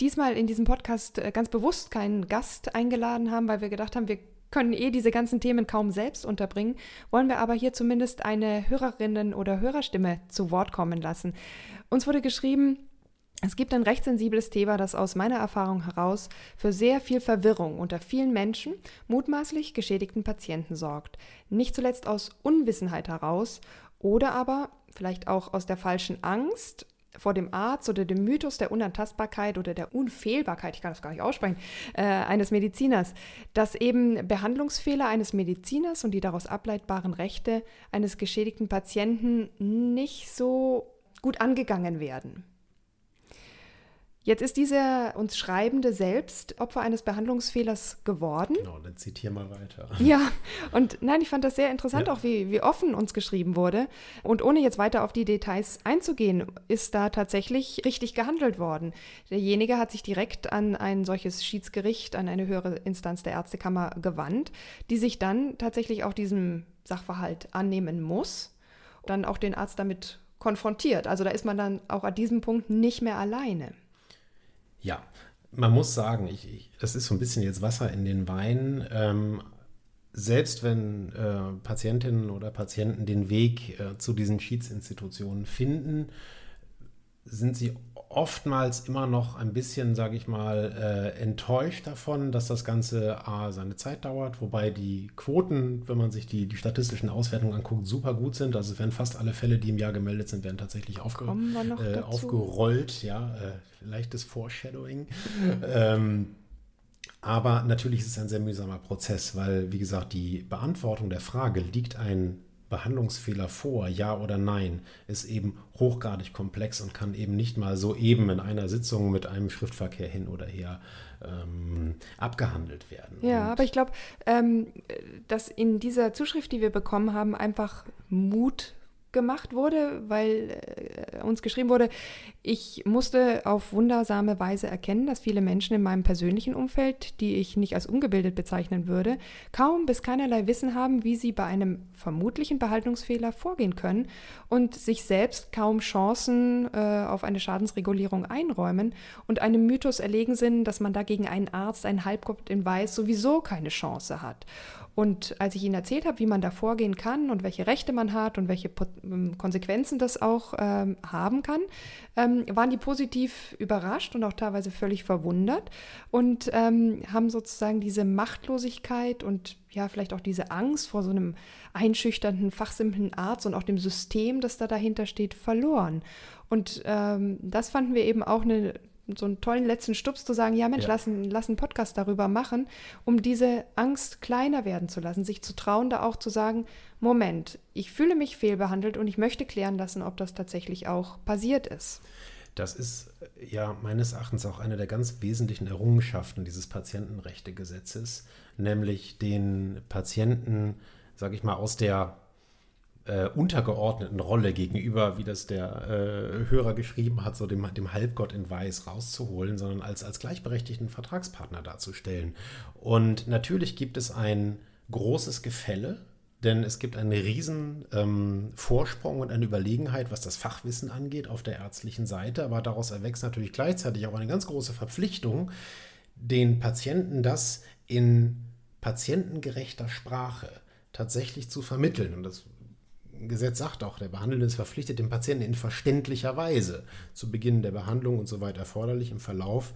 diesmal in diesem Podcast äh, ganz bewusst keinen Gast eingeladen haben, weil wir gedacht haben, wir können eh diese ganzen Themen kaum selbst unterbringen, wollen wir aber hier zumindest eine Hörerinnen- oder Hörerstimme zu Wort kommen lassen. Uns wurde geschrieben, es gibt ein recht sensibles Thema, das aus meiner Erfahrung heraus für sehr viel Verwirrung unter vielen Menschen, mutmaßlich geschädigten Patienten sorgt. Nicht zuletzt aus Unwissenheit heraus oder aber vielleicht auch aus der falschen Angst vor dem Arzt oder dem Mythos der Unantastbarkeit oder der Unfehlbarkeit, ich kann das gar nicht aussprechen, äh, eines Mediziners, dass eben Behandlungsfehler eines Mediziners und die daraus ableitbaren Rechte eines geschädigten Patienten nicht so gut angegangen werden. Jetzt ist dieser uns Schreibende selbst Opfer eines Behandlungsfehlers geworden. Genau, dann zitiere mal weiter. Ja, und nein, ich fand das sehr interessant, Ja. auch wie, wie offen uns geschrieben wurde. Und ohne jetzt weiter auf die Details einzugehen, ist da tatsächlich richtig gehandelt worden. Derjenige hat sich direkt an ein solches Schiedsgericht, an eine höhere Instanz der Ärztekammer gewandt, die sich dann tatsächlich auch diesem Sachverhalt annehmen muss, dann auch den Arzt damit konfrontiert. Also da ist man dann auch an diesem Punkt nicht mehr alleine. Ja, man muss sagen, ich, ich, das ist so ein bisschen jetzt Wasser in den Wein. Ähm, selbst wenn äh, Patientinnen oder Patienten den Weg äh, zu diesen Schiedsinstitutionen finden, sind sie oftmals immer noch ein bisschen, sage ich mal, äh, enttäuscht davon, dass das Ganze A, seine Zeit dauert, wobei die Quoten, wenn man sich die, die statistischen Auswertungen anguckt, super gut sind. Also es werden fast alle Fälle, die im Jahr gemeldet sind, werden tatsächlich aufge äh, aufgerollt. Ja, äh, leichtes Foreshadowing. ähm, aber natürlich ist es ein sehr mühsamer Prozess, weil, wie gesagt, die Beantwortung der Frage, liegt ein Behandlungsfehler vor, ja oder nein, ist eben hochgradig komplex und kann eben nicht mal so eben in einer Sitzung mit einem Schriftverkehr hin oder her ähm, abgehandelt werden. Ja, Und aber ich glaube, ähm, dass in dieser Zuschrift, die wir bekommen haben, einfach Mut gemacht wurde, weil äh, uns geschrieben wurde, ich musste auf wundersame Weise erkennen, dass viele Menschen in meinem persönlichen Umfeld, die ich nicht als ungebildet bezeichnen würde, kaum bis keinerlei Wissen haben, wie sie bei einem vermutlichen Behaltungsfehler vorgehen können und sich selbst kaum Chancen äh, auf eine Schadensregulierung einräumen und einem Mythos erlegen sind, dass man dagegen einen Arzt, einen Halbgott in Weiß sowieso keine Chance hat. Und als ich ihnen erzählt habe, wie man da vorgehen kann und welche Rechte man hat und welche ähm, Konsequenzen das auch ähm, haben kann, ähm, waren die positiv überrascht und auch teilweise völlig verwundert und ähm, haben sozusagen diese Machtlosigkeit und ja, vielleicht auch diese Angst vor so einem einschüchternden, fachsimpeln Arzt und auch dem System, das da dahinter steht, verloren. Und ähm, das fanden wir eben auch eine, so einen tollen letzten Stups zu sagen, ja Mensch, Ja. lass, einen- lass einen Podcast darüber machen, um diese Angst kleiner werden zu lassen, sich zu trauen, da auch zu sagen, Moment, ich fühle mich fehlbehandelt und ich möchte klären lassen, ob das tatsächlich auch passiert ist. Das ist ja meines Erachtens auch eine der ganz wesentlichen Errungenschaften dieses Patientenrechtegesetzes, nämlich den Patienten, sage ich mal, aus der äh, untergeordneten Rolle gegenüber, wie das der äh, Hörer geschrieben hat, so dem, dem Halbgott in Weiß rauszuholen, sondern als, als gleichberechtigten Vertragspartner darzustellen. Und natürlich gibt es ein großes Gefälle, denn es gibt einen riesen ähm, Vorsprung und eine Überlegenheit, was das Fachwissen angeht auf der ärztlichen Seite, aber daraus erwächst natürlich gleichzeitig auch eine ganz große Verpflichtung, den Patienten das in patientengerechter Sprache tatsächlich zu vermitteln. Und das Gesetz sagt auch, der Behandelnde ist verpflichtet, dem Patienten in verständlicher Weise zu Beginn der Behandlung und so weiter erforderlich im Verlauf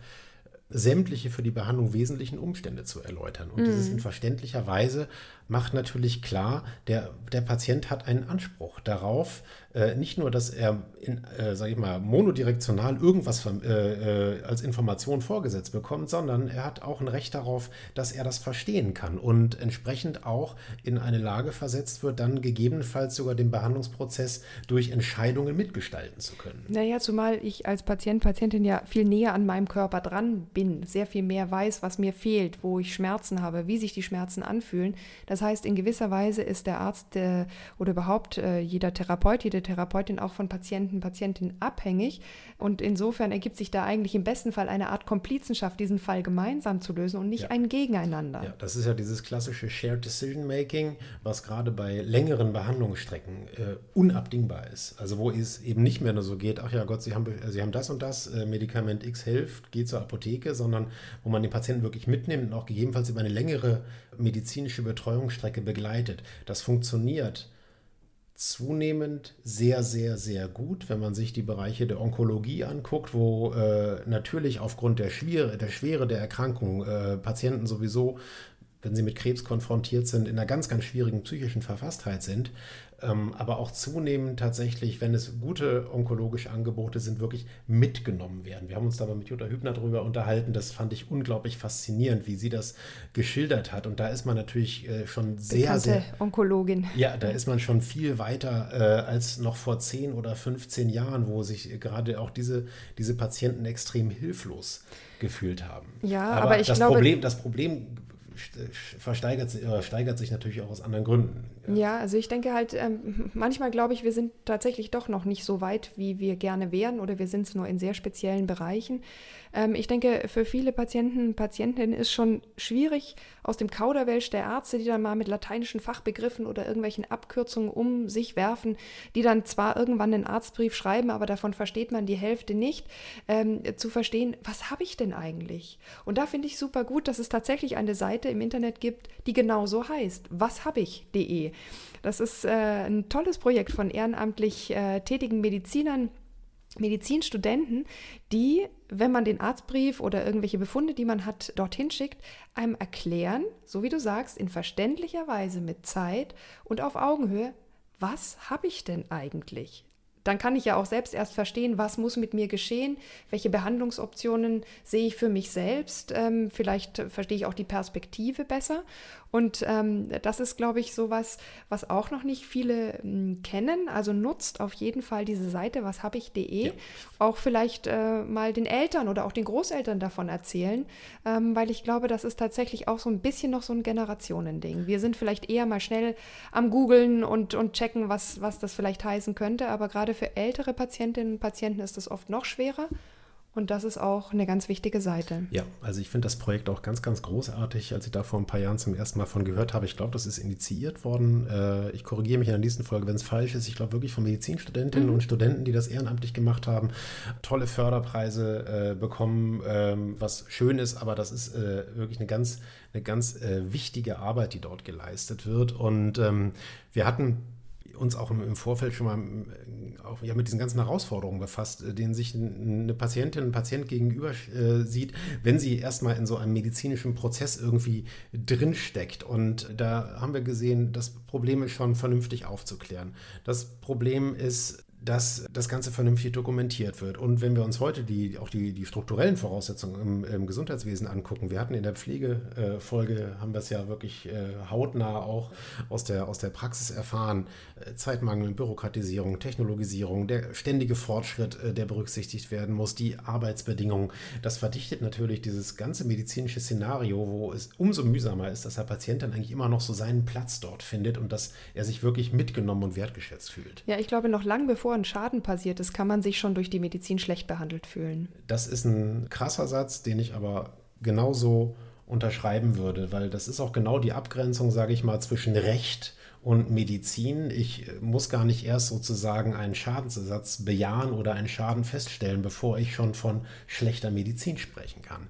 sämtliche für die Behandlung wesentlichen Umstände zu erläutern. Und dieses in verständlicher Weise macht natürlich klar, der, der Patient hat einen Anspruch darauf, äh, nicht nur, dass er, in, äh, sage ich mal, monodirektional irgendwas verm- äh, äh, als Information vorgesetzt bekommt, sondern er hat auch ein Recht darauf, dass er das verstehen kann und entsprechend auch in eine Lage versetzt wird, dann gegebenenfalls sogar den Behandlungsprozess durch Entscheidungen mitgestalten zu können. Naja, zumal ich als Patient, Patientin ja viel näher an meinem Körper dran bin, sehr viel mehr weiß, was mir fehlt, wo ich Schmerzen habe, wie sich die Schmerzen anfühlen. Das heißt, in gewisser Weise ist der Arzt äh, oder überhaupt äh, jeder Therapeut, jede Therapeutin auch von Patienten, Patientinnen abhängig. Und insofern ergibt sich da eigentlich im besten Fall eine Art Komplizenschaft, diesen Fall gemeinsam zu lösen und nicht Ja. ein Gegeneinander. Ja, das ist ja dieses klassische Shared Decision Making, was gerade bei längeren Behandlungsstrecken äh, unabdingbar ist. Also wo es eben nicht mehr nur so geht, ach ja Gott, Sie haben, äh, Sie haben das und das, äh, Medikament X hilft, geht zur Apotheke, sondern wo man den Patienten wirklich mitnimmt und auch gegebenenfalls über eine längere medizinische Betreuungsstrecke begleitet. Das funktioniert zunehmend sehr, sehr, sehr gut, wenn man sich die Bereiche der Onkologie anguckt, wo äh, natürlich aufgrund der Schwere, der Schwere der Erkrankung äh, Patienten sowieso wenn sie mit Krebs konfrontiert sind, in einer ganz, ganz schwierigen psychischen Verfasstheit sind, ähm, aber auch zunehmend tatsächlich, wenn es gute onkologische Angebote sind, wirklich mitgenommen werden. Wir haben uns da mal mit Jutta Hübner darüber unterhalten. Das fand ich unglaublich faszinierend, wie sie das geschildert hat. Und da ist man natürlich äh, schon sehr, Bekannte sehr. Onkologin. Ja, da ist man schon viel weiter äh, als noch vor 10 oder 15 Jahren, wo sich gerade auch diese, diese Patienten extrem hilflos gefühlt haben. Ja, aber, aber ich das glaube, Problem, das Problem versteigert, äh, steigert sich natürlich auch aus anderen Gründen. Ja, ja also ich denke halt, ähm, manchmal glaube ich, wir sind tatsächlich doch noch nicht so weit, wie wir gerne wären oder wir sind es nur in sehr speziellen Bereichen. Ähm, ich denke, für viele Patienten, Patientinnen ist schon schwierig, aus dem Kauderwelsch der Ärzte, die dann mal mit lateinischen Fachbegriffen oder irgendwelchen Abkürzungen um sich werfen, die dann zwar irgendwann einen Arztbrief schreiben, aber davon versteht man die Hälfte nicht, ähm, zu verstehen, was habe ich denn eigentlich? Und da finde ich super gut, dass es tatsächlich eine Seite im Internet gibt, die genau so heißt, was habe ich.de. Das ist äh, ein tolles Projekt von ehrenamtlich äh, tätigen Medizinern, Medizinstudenten, die, wenn man den Arztbrief oder irgendwelche Befunde, die man hat, dorthin schickt, einem erklären, so wie du sagst, in verständlicher Weise mit Zeit und auf Augenhöhe, was habe ich denn eigentlich? dann kann ich ja auch selbst erst verstehen, was muss mit mir geschehen, welche Behandlungsoptionen sehe ich für mich selbst. Ähm, vielleicht verstehe ich auch die Perspektive besser. Und ähm, das ist, glaube ich, sowas, was auch noch nicht viele ähm, kennen. Also nutzt auf jeden Fall diese Seite, was habe ich.de. Ja. Auch vielleicht äh, mal den Eltern oder auch den Großeltern davon erzählen, ähm, weil ich glaube, das ist tatsächlich auch so ein bisschen noch so ein Generationending. Wir sind vielleicht eher mal schnell am Googeln und, und checken, was, was das vielleicht heißen könnte, aber gerade für ältere Patientinnen und Patienten ist das oft noch schwerer. Und das ist auch eine ganz wichtige Seite. Ja, also ich finde das Projekt auch ganz, ganz großartig, als ich da vor ein paar Jahren zum ersten Mal von gehört habe. Ich glaube, das ist initiiert worden. Äh, ich korrigiere mich in der nächsten Folge, wenn es falsch ist. Ich glaube wirklich von Medizinstudentinnen mhm. und Studenten, die das ehrenamtlich gemacht haben, tolle Förderpreise äh, bekommen, ähm, was schön ist, aber das ist äh, wirklich eine ganz, eine ganz wichtige Arbeit, die dort geleistet wird. Und ähm, wir hatten uns auch im, Vorfeld schon mal äh, auch, ja, mit diesen ganzen Herausforderungen befasst, äh, denen sich eine Patientin, ein Patient gegenüber äh, sieht, wenn sie erstmal in so einem medizinischen Prozess irgendwie drinsteckt. Und da haben wir gesehen, das Problem ist schon vernünftig aufzuklären. Das Problem ist, dass das Ganze vernünftig dokumentiert wird. Und wenn wir uns heute die, auch die, die strukturellen Voraussetzungen im, im Gesundheitswesen angucken, wir hatten in der Pflegefolge, äh, haben wir es ja wirklich äh, hautnah auch aus der, aus der Praxis erfahren, äh, Zeitmangel, Bürokratisierung, Technologisierung, der ständige Fortschritt, äh, der berücksichtigt werden muss, die Arbeitsbedingungen, das verdichtet natürlich dieses ganze medizinische Szenario, wo es umso mühsamer ist, dass der Patient dann eigentlich immer noch so seinen Platz dort findet und dass er sich wirklich mitgenommen und wertgeschätzt fühlt. Ja, ich glaube, noch lang bevor bevor ein Schaden passiert ist, kann man sich schon durch die Medizin schlecht behandelt fühlen. Das ist ein krasser Satz, den ich aber genauso unterschreiben würde, weil das ist auch genau die Abgrenzung, sage ich mal, zwischen Recht und Medizin. Ich muss gar nicht erst sozusagen einen Schadensersatz bejahen oder einen Schaden feststellen, bevor ich schon von schlechter Medizin sprechen kann.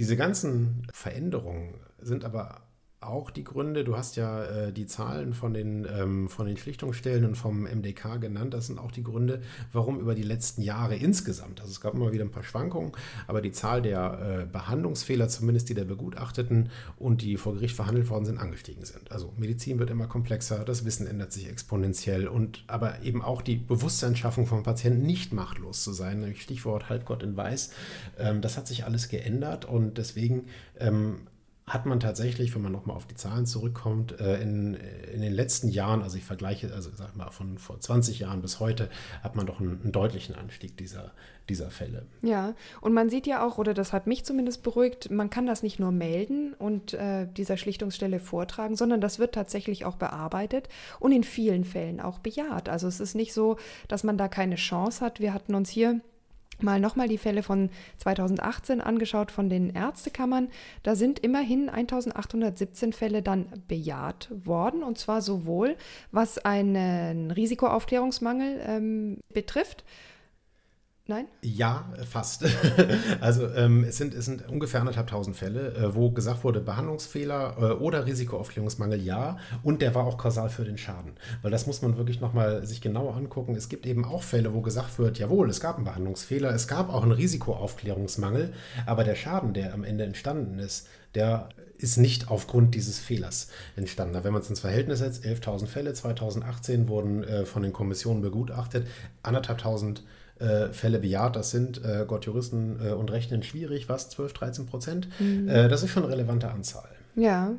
Diese ganzen Veränderungen sind aber auch die Gründe. Du hast ja äh, die Zahlen von den, ähm, von den Schlichtungsstellen und vom MDK genannt. Das sind auch die Gründe, warum über die letzten Jahre insgesamt, also es gab immer wieder ein paar Schwankungen, aber die Zahl der äh, Behandlungsfehler, zumindest die der Begutachteten und die vor Gericht verhandelt worden sind, angestiegen sind. Also Medizin wird immer komplexer, das Wissen ändert sich exponentiell und aber eben auch die Bewusstseinsschaffung von Patienten nicht machtlos zu sein. Stichwort Halbgott in Weiß. Ähm, das hat sich alles geändert und deswegen ähm, hat man tatsächlich, wenn man nochmal auf die Zahlen zurückkommt, äh, in, in den letzten Jahren, also ich vergleiche, also sag mal von vor 20 Jahren bis heute, hat man doch einen, einen, deutlichen Anstieg dieser, dieser Fälle. Ja, und man sieht ja auch, oder das hat mich zumindest beruhigt, man kann das nicht nur melden und äh, dieser Schlichtungsstelle vortragen, sondern das wird tatsächlich auch bearbeitet und in vielen Fällen auch bejaht. Also es ist nicht so, dass man da keine Chance hat. Wir hatten uns hier mal nochmal die Fälle von 2018 angeschaut von den Ärztekammern. Da sind immerhin 1817 Fälle dann bejaht worden und zwar sowohl was einen Risikoaufklärungsmangel ähm, betrifft, Nein? Ja, fast. also ähm, es, sind, es sind ungefähr anderthalbtausend Fälle, äh, wo gesagt wurde, Behandlungsfehler äh, oder Risikoaufklärungsmangel ja. Und der war auch kausal für den Schaden. Weil das muss man wirklich nochmal sich genauer angucken. Es gibt eben auch Fälle, wo gesagt wird, jawohl, es gab einen Behandlungsfehler, es gab auch einen Risikoaufklärungsmangel, aber der Schaden, der am Ende entstanden ist, der ist nicht aufgrund dieses Fehlers entstanden. Wenn man es ins Verhältnis setzt, 11.000 Fälle 2018 wurden äh, von den Kommissionen begutachtet, anderthalbtausend äh, Fälle bejaht. Das sind, äh, Gott Juristen äh, und Rechnen schwierig, was, 12, 13 Prozent? Mhm. Äh, das ist schon eine relevante Anzahl. Ja.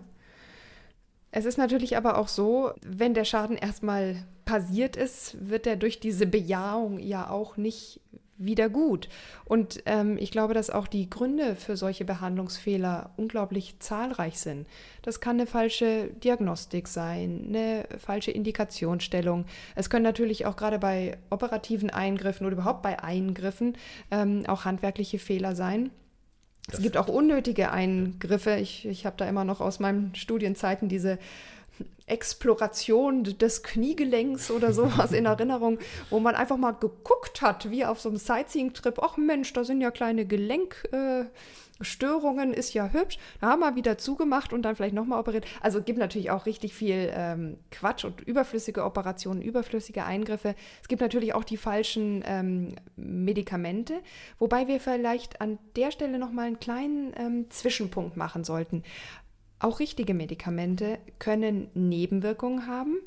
Es ist natürlich aber auch so, wenn der Schaden erstmal passiert ist, wird er durch diese Bejahung ja auch nicht wieder gut. Und ähm, ich glaube, dass auch die Gründe für solche Behandlungsfehler unglaublich zahlreich sind. Das kann eine falsche Diagnostik sein, eine falsche Indikationsstellung. Es können natürlich auch gerade bei operativen Eingriffen oder überhaupt bei Eingriffen ähm, auch handwerkliche Fehler sein. Es gibt auch unnötige Eingriffe. Ich, ich habe da immer noch aus meinen Studienzeiten diese Exploration des Kniegelenks oder sowas in Erinnerung, wo man einfach mal geguckt hat, wie auf so einem Sightseeing-Trip, ach Mensch, da sind ja kleine Gelenkstörungen, äh, ist ja hübsch. Da haben wir wieder zugemacht und dann vielleicht nochmal operiert. Also gibt natürlich auch richtig viel ähm, Quatsch und überflüssige Operationen, überflüssige Eingriffe. Es gibt natürlich auch die falschen ähm, Medikamente, wobei wir vielleicht an der Stelle nochmal einen kleinen ähm, Zwischenpunkt machen sollten. Auch richtige Medikamente können Nebenwirkungen haben,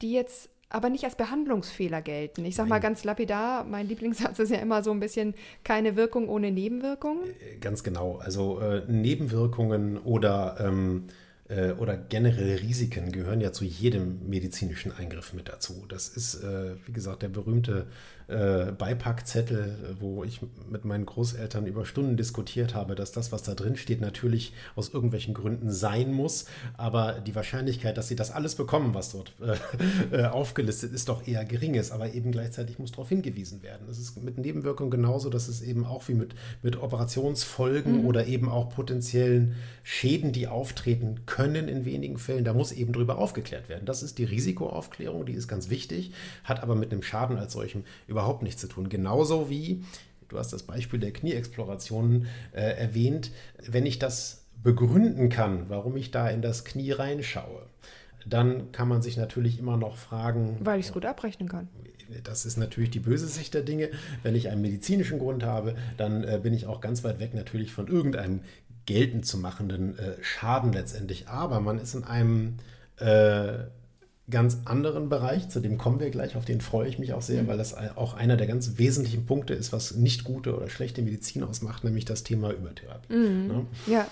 die jetzt aber nicht als Behandlungsfehler gelten. Ich sage mal ganz lapidar, mein Lieblingssatz ist ja immer so ein bisschen keine Wirkung ohne Nebenwirkung. Äh, ganz genau. Also äh, Nebenwirkungen oder ähm, äh, oder generell Risiken gehören ja zu jedem medizinischen Eingriff mit dazu. Das ist, äh, wie gesagt, der berühmte äh, Beipackzettel, wo ich mit meinen Großeltern über Stunden diskutiert habe, dass das, was da drin steht, natürlich aus irgendwelchen Gründen sein muss. Aber die Wahrscheinlichkeit, dass sie das alles bekommen, was dort äh, äh aufgelistet ist, doch eher gering ist. Aber eben gleichzeitig muss darauf hingewiesen werden. Es ist mit Nebenwirkungen genauso, dass es eben auch wie mit, mit Operationsfolgen mhm. oder eben auch potenziellen Schäden, die auftreten können in wenigen Fällen, da muss eben drüber aufgeklärt werden. Das ist die Risikoaufklärung, die ist ganz wichtig, hat aber mit einem Schaden als solchem überhaupt überhaupt nichts zu tun. Genauso wie, du hast das Beispiel der Knieexplorationen äh, erwähnt, wenn ich das begründen kann, warum ich da in das Knie reinschaue, dann kann man sich natürlich immer noch fragen. Weil ich es gut abrechnen kann. Das ist natürlich die böse Sicht der Dinge. Wenn ich einen medizinischen Grund habe, dann äh, bin ich auch ganz weit weg natürlich von irgendeinem geltend zu machenden äh, Schaden letztendlich. Aber man ist in einem äh, ganz anderen Bereich, zu dem kommen wir gleich, auf den freue ich mich auch sehr, mhm. weil das auch einer der ganz wesentlichen Punkte ist, was nicht gute oder schlechte Medizin ausmacht, nämlich das Thema Übertherapie. Mhm. Ne? Ja,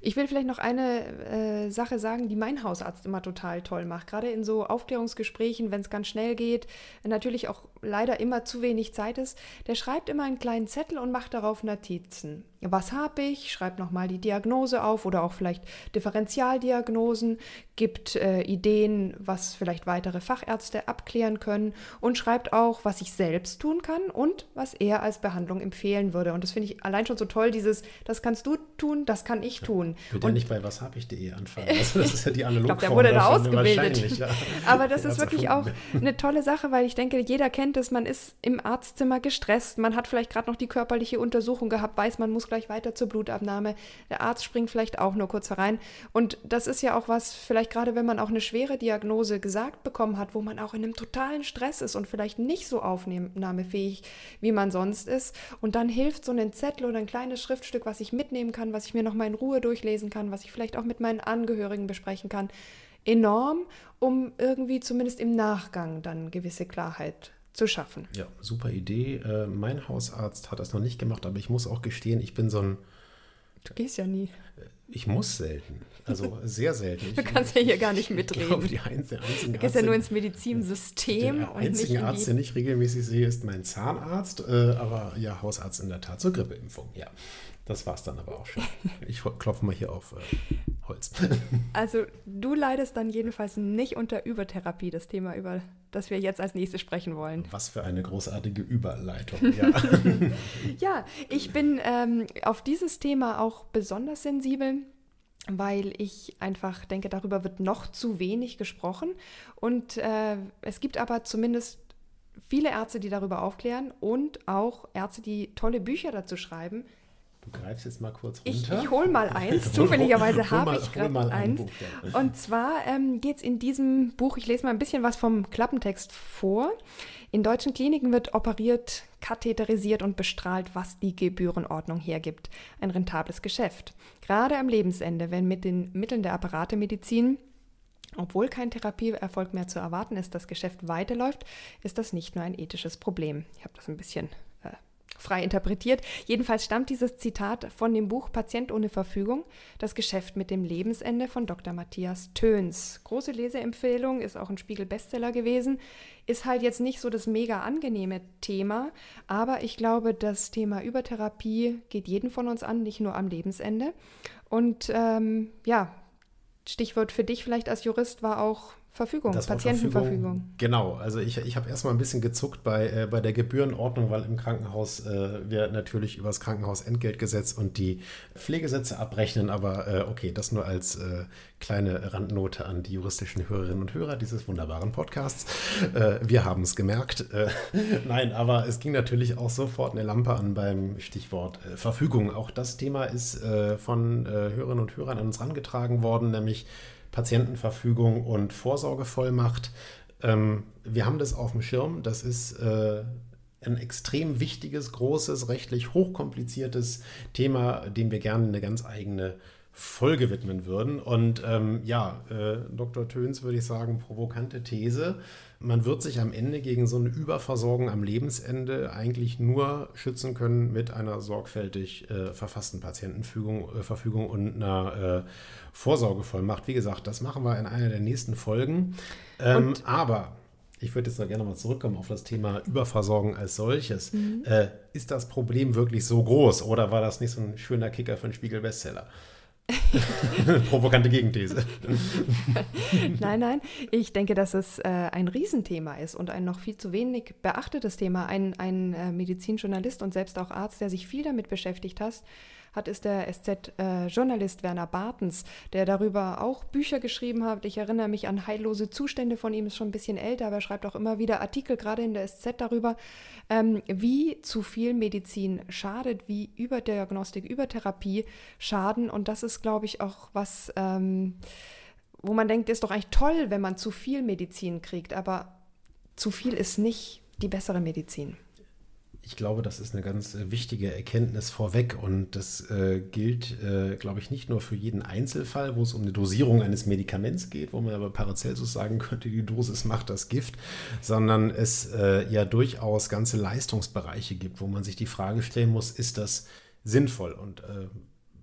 ich will vielleicht noch eine äh, Sache sagen, die mein Hausarzt immer total toll macht. Gerade in so Aufklärungsgesprächen, wenn es ganz schnell geht, natürlich auch leider immer zu wenig Zeit ist. Der schreibt immer einen kleinen Zettel und macht darauf Notizen. Was habe ich? Schreibt nochmal die Diagnose auf oder auch vielleicht Differentialdiagnosen, gibt äh, Ideen, was vielleicht weitere Fachärzte abklären können und schreibt auch, was ich selbst tun kann und was er als Behandlung empfehlen würde. Und das finde ich allein schon so toll, dieses, das kannst du tun, das kann ich tun. Wird ja nicht bei was habe ich dir anfangen. Also das ist ja die Analogform. ich glaube, der wurde da ausgebildet. Ja. Aber das ist wirklich auch eine tolle Sache, weil ich denke, jeder kennt es, man ist im Arztzimmer gestresst, man hat vielleicht gerade noch die körperliche Untersuchung gehabt, weiß, man muss gleich weiter zur Blutabnahme. Der Arzt springt vielleicht auch nur kurz herein. Und das ist ja auch was, vielleicht gerade wenn man auch eine schwere Diagnose gesagt bekommen hat, wo man auch in einem totalen Stress ist und vielleicht nicht so aufnahmefähig, wie man sonst ist. Und dann hilft so ein Zettel oder ein kleines Schriftstück, was ich mitnehmen kann, was ich mir noch mal in Ruhe durchlesen kann, was ich vielleicht auch mit meinen Angehörigen besprechen kann, enorm, um irgendwie zumindest im Nachgang dann gewisse Klarheit zu schaffen. Ja, super Idee. Äh, mein Hausarzt hat das noch nicht gemacht, aber ich muss auch gestehen, ich bin so ein. Du gehst ja nie. Ich muss selten. Also sehr selten. Du kannst ja hier gar nicht mitreden. Ich glaube, die einzige, einzige du gehst ja nur ins Medizinsystem. Der einzige Arzt, den ich regelmäßig sehe, ist mein Zahnarzt. Äh, aber ja, Hausarzt in der Tat zur Grippeimpfung. Ja, das war es dann aber auch schon. Ich klopfe mal hier auf äh, Holz. Also du leidest dann jedenfalls nicht unter Übertherapie, das Thema, über das wir jetzt als nächstes sprechen wollen. Was für eine großartige Überleitung. Ja, ja ich bin ähm, auf dieses Thema auch besonders sensibel weil ich einfach denke, darüber wird noch zu wenig gesprochen. Und äh, es gibt aber zumindest viele Ärzte, die darüber aufklären und auch Ärzte, die tolle Bücher dazu schreiben, Du greifst jetzt mal kurz runter. Ich, ich hole mal eins. Zufälligerweise habe ich gerade eins. Buch, ja. Und zwar ähm, geht es in diesem Buch, ich lese mal ein bisschen was vom Klappentext vor. In deutschen Kliniken wird operiert, katheterisiert und bestrahlt, was die Gebührenordnung hergibt. Ein rentables Geschäft. Gerade am Lebensende, wenn mit den Mitteln der Apparatemedizin obwohl kein Therapieerfolg mehr zu erwarten ist, das Geschäft weiterläuft, ist das nicht nur ein ethisches Problem. Ich habe das ein bisschen frei interpretiert. Jedenfalls stammt dieses Zitat von dem Buch Patient ohne Verfügung, das Geschäft mit dem Lebensende von Dr. Matthias Töns. Große Leseempfehlung, ist auch ein Spiegel-Bestseller gewesen. Ist halt jetzt nicht so das mega angenehme Thema, aber ich glaube, das Thema Übertherapie geht jeden von uns an, nicht nur am Lebensende. Und ähm, ja, Stichwort für dich vielleicht als Jurist war auch Verfügung, das Patientenverfügung. Verfügung. Genau, also ich, ich habe erstmal ein bisschen gezuckt bei, äh, bei der Gebührenordnung, weil im Krankenhaus äh, wir natürlich über das Krankenhausentgeltgesetz und die Pflegesätze abrechnen, aber äh, okay, das nur als äh, kleine Randnote an die juristischen Hörerinnen und Hörer dieses wunderbaren Podcasts. Äh, wir haben es gemerkt. Äh, nein, aber es ging natürlich auch sofort eine Lampe an beim Stichwort Verfügung. Auch das Thema ist von Hörerinnen und Hörern an uns herangetragen worden, nämlich Patientenverfügung und Vorsorgevollmacht. Ähm, wir haben das auf dem Schirm. Das ist äh, ein extrem wichtiges, großes, rechtlich hochkompliziertes Thema, dem wir gerne eine ganz eigene Folge widmen würden. Und ähm, ja, äh, Dr. Töns würde ich sagen, provokante These. Man wird sich am Ende gegen so eine Überversorgung am Lebensende eigentlich nur schützen können mit einer sorgfältig äh, verfassten Patientenverfügung äh, Verfügung und einer äh, Vorsorgevollmacht. Wie gesagt, das machen wir in einer der nächsten Folgen. Ähm, aber ich würde jetzt noch gerne mal zurückkommen auf das Thema Überversorgung als solches. Mhm. Äh, ist das Problem wirklich so groß oder war das nicht so ein schöner Kicker für einen Spiegel-Bestseller? Provokante Gegenthese. nein, nein. Ich denke, dass es äh, ein Riesenthema ist und ein noch viel zu wenig beachtetes Thema. Ein, ein äh, Medizinjournalist und selbst auch Arzt, der sich viel damit beschäftigt hat, hat, ist der SZ-Journalist äh, Werner Bartens, der darüber auch Bücher geschrieben hat. Ich erinnere mich an heillose Zustände von ihm, ist schon ein bisschen älter, aber er schreibt auch immer wieder Artikel, gerade in der SZ, darüber, ähm, wie zu viel Medizin schadet, wie Überdiagnostik, Übertherapie schaden. Und das ist, glaube ich, auch was, ähm, wo man denkt, ist doch eigentlich toll, wenn man zu viel Medizin kriegt, aber zu viel ist nicht die bessere Medizin ich glaube, das ist eine ganz äh, wichtige Erkenntnis vorweg und das äh, gilt, äh, glaube ich, nicht nur für jeden Einzelfall, wo es um eine Dosierung eines Medikaments geht, wo man aber Paracelsus sagen könnte, die Dosis macht das Gift, sondern es äh, ja durchaus ganze Leistungsbereiche gibt, wo man sich die Frage stellen muss, ist das sinnvoll? Und äh,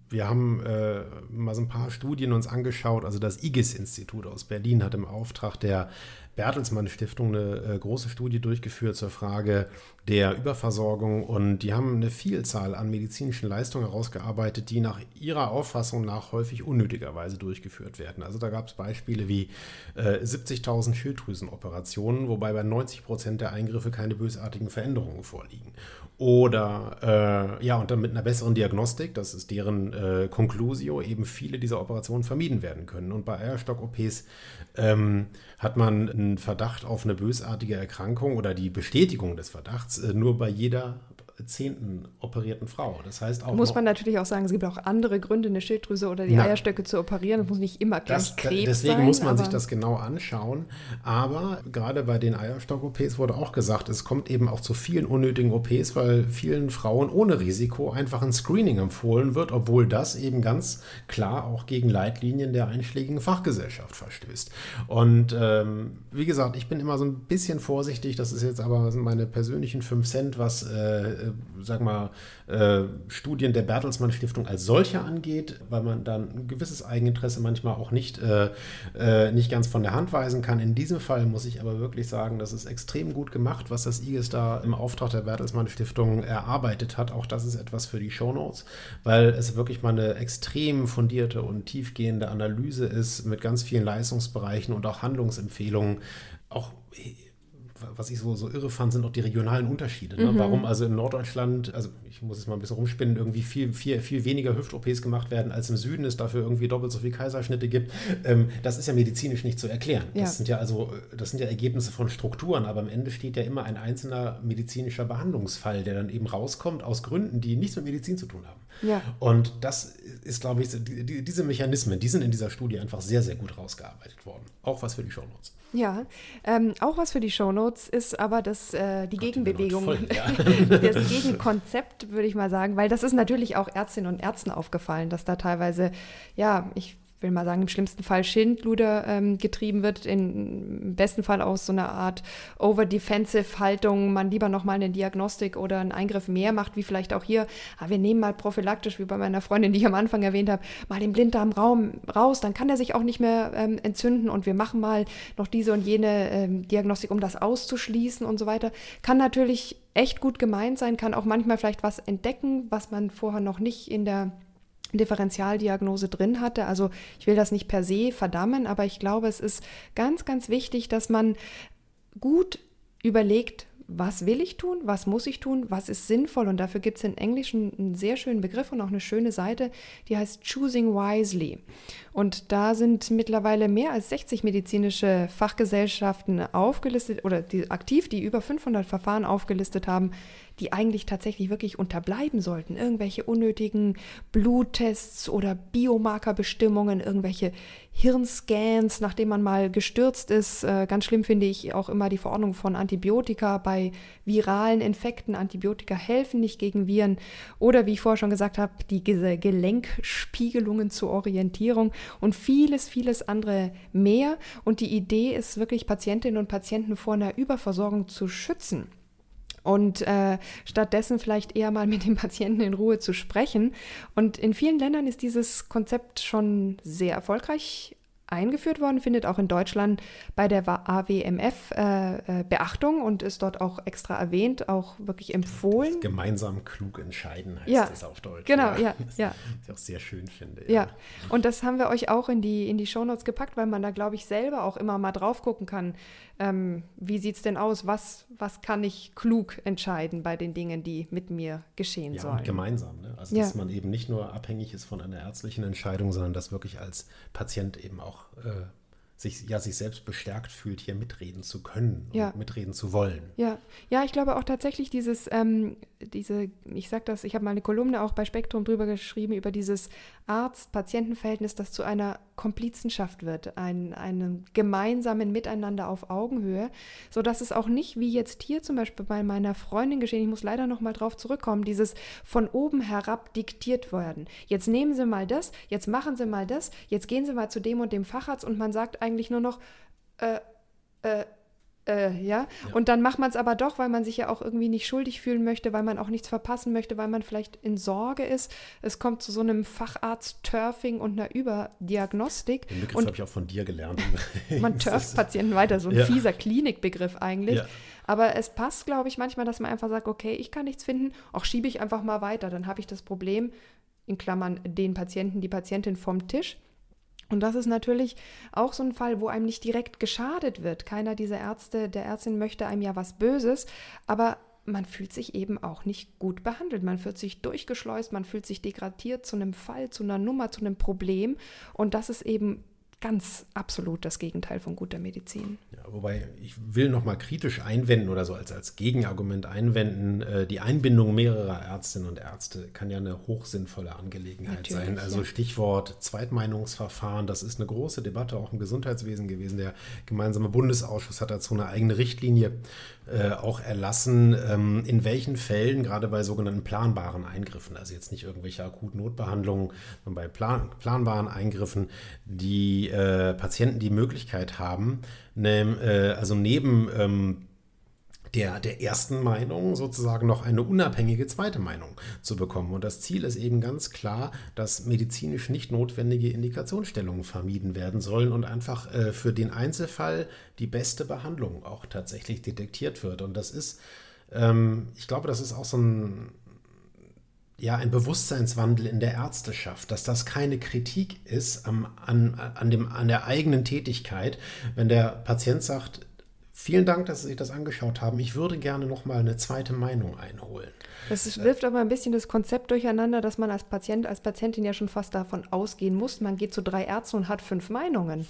wir haben äh, mal so ein paar Studien uns angeschaut. Also das IGIS-Institut aus Berlin hat im Auftrag der Bertelsmann Stiftung eine äh, große Studie durchgeführt zur Frage der Überversorgung und die haben eine Vielzahl an medizinischen Leistungen herausgearbeitet, die nach ihrer Auffassung nach häufig unnötigerweise durchgeführt werden. Also da gab es Beispiele wie äh, 70.000 Schilddrüsenoperationen, wobei bei 90 Prozent der Eingriffe keine bösartigen Veränderungen vorliegen. Oder äh, ja, und dann mit einer besseren Diagnostik, das ist deren äh, Conclusio, eben viele dieser Operationen vermieden werden können. Und bei Eierstock-OPs ähm, hat man einen Verdacht auf eine bösartige Erkrankung oder die Bestätigung des Verdachts äh, nur bei jeder zehnten operierten Frau. Das heißt auch. Muss man natürlich auch sagen, es gibt auch andere Gründe, eine Schilddrüse oder die Na, Eierstöcke zu operieren. Das muss nicht immer das, Krebs deswegen sein. Deswegen muss man sich das genau anschauen. Aber gerade bei den Eierstock-OPs wurde auch gesagt, es kommt eben auch zu vielen unnötigen OPs, weil vielen Frauen ohne Risiko einfach ein Screening empfohlen wird, obwohl das eben ganz klar auch gegen Leitlinien der einschlägigen Fachgesellschaft verstößt. Und ähm, wie gesagt, ich bin immer so ein bisschen vorsichtig. Das ist jetzt aber meine persönlichen 5 Cent, was äh, sag mal, äh, Studien der Bertelsmann Stiftung als solche angeht, weil man dann ein gewisses Eigeninteresse manchmal auch nicht, äh, äh, nicht ganz von der Hand weisen kann. In diesem Fall muss ich aber wirklich sagen, das ist extrem gut gemacht, was das IGES da im Auftrag der Bertelsmann Stiftung erarbeitet hat. Auch das ist etwas für die Shownotes, weil es wirklich mal eine extrem fundierte und tiefgehende Analyse ist mit ganz vielen Leistungsbereichen und auch Handlungsempfehlungen. Auch was ich so, so irre fand, sind auch die regionalen Unterschiede. Ne? Mhm. Warum also in Norddeutschland, also ich muss es mal ein bisschen rumspinnen, irgendwie viel, viel, viel weniger Hüft-OPs gemacht werden, als im Süden es dafür irgendwie doppelt so viel Kaiserschnitte gibt. Ähm, das ist ja medizinisch nicht zu erklären. Ja. Das sind ja also, das sind ja Ergebnisse von Strukturen, aber am Ende steht ja immer ein einzelner medizinischer Behandlungsfall, der dann eben rauskommt aus Gründen, die nichts mit Medizin zu tun haben. Ja. Und das ist, glaube ich, die, diese Mechanismen, die sind in dieser Studie einfach sehr, sehr gut rausgearbeitet worden. Auch was für die Shownotes. Ja, ähm, auch was für die Shownotes ist aber das, äh, die Gott, Gegenbewegung, voll, ja. das Gegenkonzept, würde ich mal sagen, weil das ist natürlich auch Ärztinnen und Ärzten aufgefallen, dass da teilweise, ja, ich will mal sagen, im schlimmsten Fall Schindluder ähm, getrieben wird, in, im besten Fall aus so einer Art Over-Defensive-Haltung, man lieber nochmal eine Diagnostik oder einen Eingriff mehr macht, wie vielleicht auch hier, ah, wir nehmen mal prophylaktisch, wie bei meiner Freundin, die ich am Anfang erwähnt habe, mal den Blinddarm raus, dann kann er sich auch nicht mehr ähm, entzünden und wir machen mal noch diese und jene ähm, Diagnostik, um das auszuschließen und so weiter. Kann natürlich echt gut gemeint sein, kann auch manchmal vielleicht was entdecken, was man vorher noch nicht in der Differentialdiagnose drin hatte. Also ich will das nicht per se verdammen, aber ich glaube, es ist ganz, ganz wichtig, dass man gut überlegt, was will ich tun, was muss ich tun, was ist sinnvoll. Und dafür gibt es in Englischen einen sehr schönen Begriff und auch eine schöne Seite, die heißt Choosing Wisely. Und da sind mittlerweile mehr als 60 medizinische Fachgesellschaften aufgelistet oder die, aktiv, die über 500 Verfahren aufgelistet haben, die eigentlich tatsächlich wirklich unterbleiben sollten. Irgendwelche unnötigen Bluttests oder Biomarkerbestimmungen, irgendwelche Hirnscans, nachdem man mal gestürzt ist. Äh, ganz schlimm finde ich auch immer die Verordnung von Antibiotika bei viralen Infekten. Antibiotika helfen nicht gegen Viren. Oder wie ich vorher schon gesagt habe, die Gelenkspiegelungen zur Orientierung und vieles, vieles andere mehr. Und die Idee ist wirklich, Patientinnen und Patienten vor einer Überversorgung zu schützen und äh, stattdessen vielleicht eher mal mit dem Patienten in Ruhe zu sprechen. Und in vielen Ländern ist dieses Konzept schon sehr erfolgreich eingeführt worden, findet auch in Deutschland bei der AWMF äh, äh, Beachtung und ist dort auch extra erwähnt, auch wirklich empfohlen. gemeinsam klug entscheiden heißt ja, das auf Deutsch. Genau, ja. ja, ja. Was ich auch sehr schön finde. Ja. ja, und das haben wir euch auch in die, in die Shownotes gepackt, weil man da, glaube ich, selber auch immer mal drauf gucken kann. Ähm, wie sieht es denn aus? Was, was kann ich klug entscheiden bei den Dingen, die mit mir geschehen ja, sollen? Und gemeinsam. Ne? Also, dass man eben nicht nur abhängig ist von einer ärztlichen Entscheidung, sondern dass wirklich als Patient eben auch äh, sich, ja, sich selbst bestärkt fühlt, hier mitreden zu können ja. und mitreden zu wollen. Ja, ja ich glaube auch tatsächlich dieses, ähm, diese, ich sag das, ich habe mal eine Kolumne auch bei Spektrum drüber geschrieben, über dieses Arzt-Patienten-Verhältnis, das zu einer Komplizenschaft wird, ein, einem gemeinsamen Miteinander auf Augenhöhe, sodass es auch nicht, wie jetzt hier zum Beispiel bei meiner Freundin geschehen, ich muss leider noch mal drauf zurückkommen, dieses von oben herab diktiert werden. Jetzt nehmen Sie mal das, jetzt machen Sie mal das, jetzt gehen Sie mal zu dem und dem Facharzt und man sagt eigentlich nur noch, äh, äh, äh, ja? ja? und dann macht man es aber doch, weil man sich ja auch irgendwie nicht schuldig fühlen möchte, weil man auch nichts verpassen möchte, weil man vielleicht in Sorge ist. Es kommt zu so einem Facharzt-Turfing und einer Überdiagnostik. Den Begriff habe ich auch von dir gelernt. man turft Patienten weiter, so ein ja. fieser Klinikbegriff eigentlich. Ja. Aber es passt, glaube ich, manchmal, dass man einfach sagt, okay, ich kann nichts finden, auch schiebe ich einfach mal weiter. Dann habe ich das Problem, in Klammern den Patienten, die Patientin vom Tisch und das ist natürlich auch so ein Fall, wo einem nicht direkt geschadet wird. Keiner dieser Ärzte, der Ärztin möchte einem ja was Böses, aber man fühlt sich eben auch nicht gut behandelt. Man fühlt sich durchgeschleust, man fühlt sich degradiert zu einem Fall, zu einer Nummer, zu einem Problem. Und das ist eben ganz absolut das Gegenteil von guter Medizin. Ja, wobei ich will noch mal kritisch einwenden oder so als, als Gegenargument einwenden, äh, die Einbindung mehrerer Ärztinnen und Ärzte kann ja eine hochsinnvolle Angelegenheit Natürlich, sein. Also ja. Stichwort Zweitmeinungsverfahren, das ist eine große Debatte auch im Gesundheitswesen gewesen. Der gemeinsame Bundesausschuss hat dazu eine eigene Richtlinie äh, auch erlassen, ähm, in welchen Fällen, gerade bei sogenannten planbaren Eingriffen, also jetzt nicht irgendwelche akuten Notbehandlungen, sondern bei plan planbaren Eingriffen, die äh, Patienten die Möglichkeit haben, ne, äh, also neben ähm, der, der ersten Meinung sozusagen noch eine unabhängige zweite Meinung zu bekommen. Und das Ziel ist eben ganz klar, dass medizinisch nicht notwendige Indikationsstellungen vermieden werden sollen und einfach äh, für den Einzelfall die beste Behandlung auch tatsächlich detektiert wird. Und das ist, ähm, ich glaube, das ist auch so ein ja, ein Bewusstseinswandel in der Ärzteschaft, dass das keine Kritik ist am, an, an, dem, an der eigenen Tätigkeit, wenn der Patient sagt, Vielen Dank, dass Sie sich das angeschaut haben. Ich würde gerne noch mal eine zweite Meinung einholen. Das wirft aber ein bisschen das Konzept durcheinander, dass man als Patient, als Patientin ja schon fast davon ausgehen muss, man geht zu drei Ärzten und hat fünf Meinungen.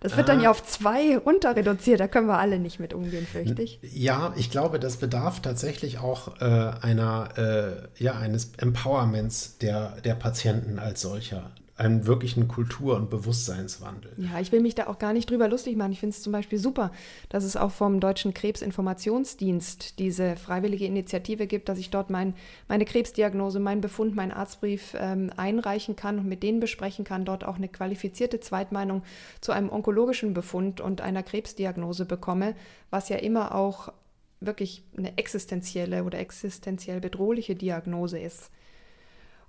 Das wird ah. dann ja auf zwei runter reduziert. Da können wir alle nicht mit umgehen, fürchte ich. Ja, ich glaube, das bedarf tatsächlich auch äh, einer, äh, ja, eines Empowerments der, der Patienten als solcher einen wirklichen Kultur- und Bewusstseinswandel. Ja, ich will mich da auch gar nicht drüber lustig machen. Ich finde es zum Beispiel super, dass es auch vom Deutschen Krebsinformationsdienst diese freiwillige Initiative gibt, dass ich dort mein, meine Krebsdiagnose, meinen Befund, meinen Arztbrief ähm, einreichen kann und mit denen besprechen kann, dort auch eine qualifizierte Zweitmeinung zu einem onkologischen Befund und einer Krebsdiagnose bekomme, was ja immer auch wirklich eine existenzielle oder existenziell bedrohliche Diagnose ist.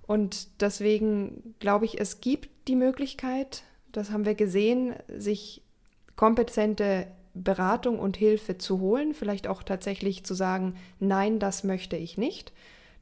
Und deswegen glaube ich, es gibt die Möglichkeit, das haben wir gesehen, sich kompetente Beratung und Hilfe zu holen, vielleicht auch tatsächlich zu sagen, nein, das möchte ich nicht.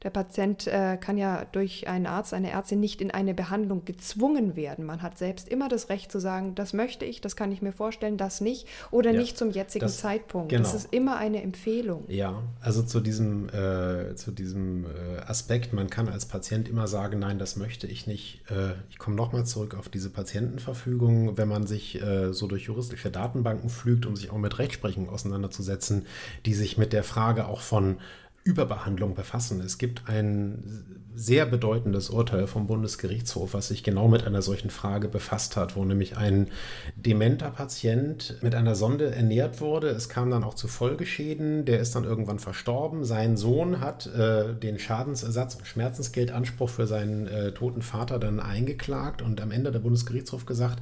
Der Patient äh, kann ja durch einen Arzt, eine Ärztin nicht in eine Behandlung gezwungen werden. Man hat selbst immer das Recht zu sagen, das möchte ich, das kann ich mir vorstellen, das nicht oder ja, nicht zum jetzigen das, Zeitpunkt. Genau. Das ist immer eine Empfehlung. Ja, also zu diesem, äh, zu diesem äh, Aspekt, man kann als Patient immer sagen, nein, das möchte ich nicht. Äh, ich komme nochmal zurück auf diese Patientenverfügung. Wenn man sich äh, so durch juristische Datenbanken pflügt, um sich auch mit Rechtsprechung auseinanderzusetzen, die sich mit der Frage auch von Überbehandlung befassen. Es gibt ein sehr bedeutendes Urteil vom Bundesgerichtshof, was sich genau mit einer solchen Frage befasst hat, wo nämlich ein dementer Patient mit einer Sonde ernährt wurde. Es kam dann auch zu Folgeschäden. Der ist dann irgendwann verstorben. Sein Sohn hat äh, den Schadensersatz und Schmerzensgeldanspruch für seinen äh, toten Vater dann eingeklagt und am Ende der Bundesgerichtshof gesagt,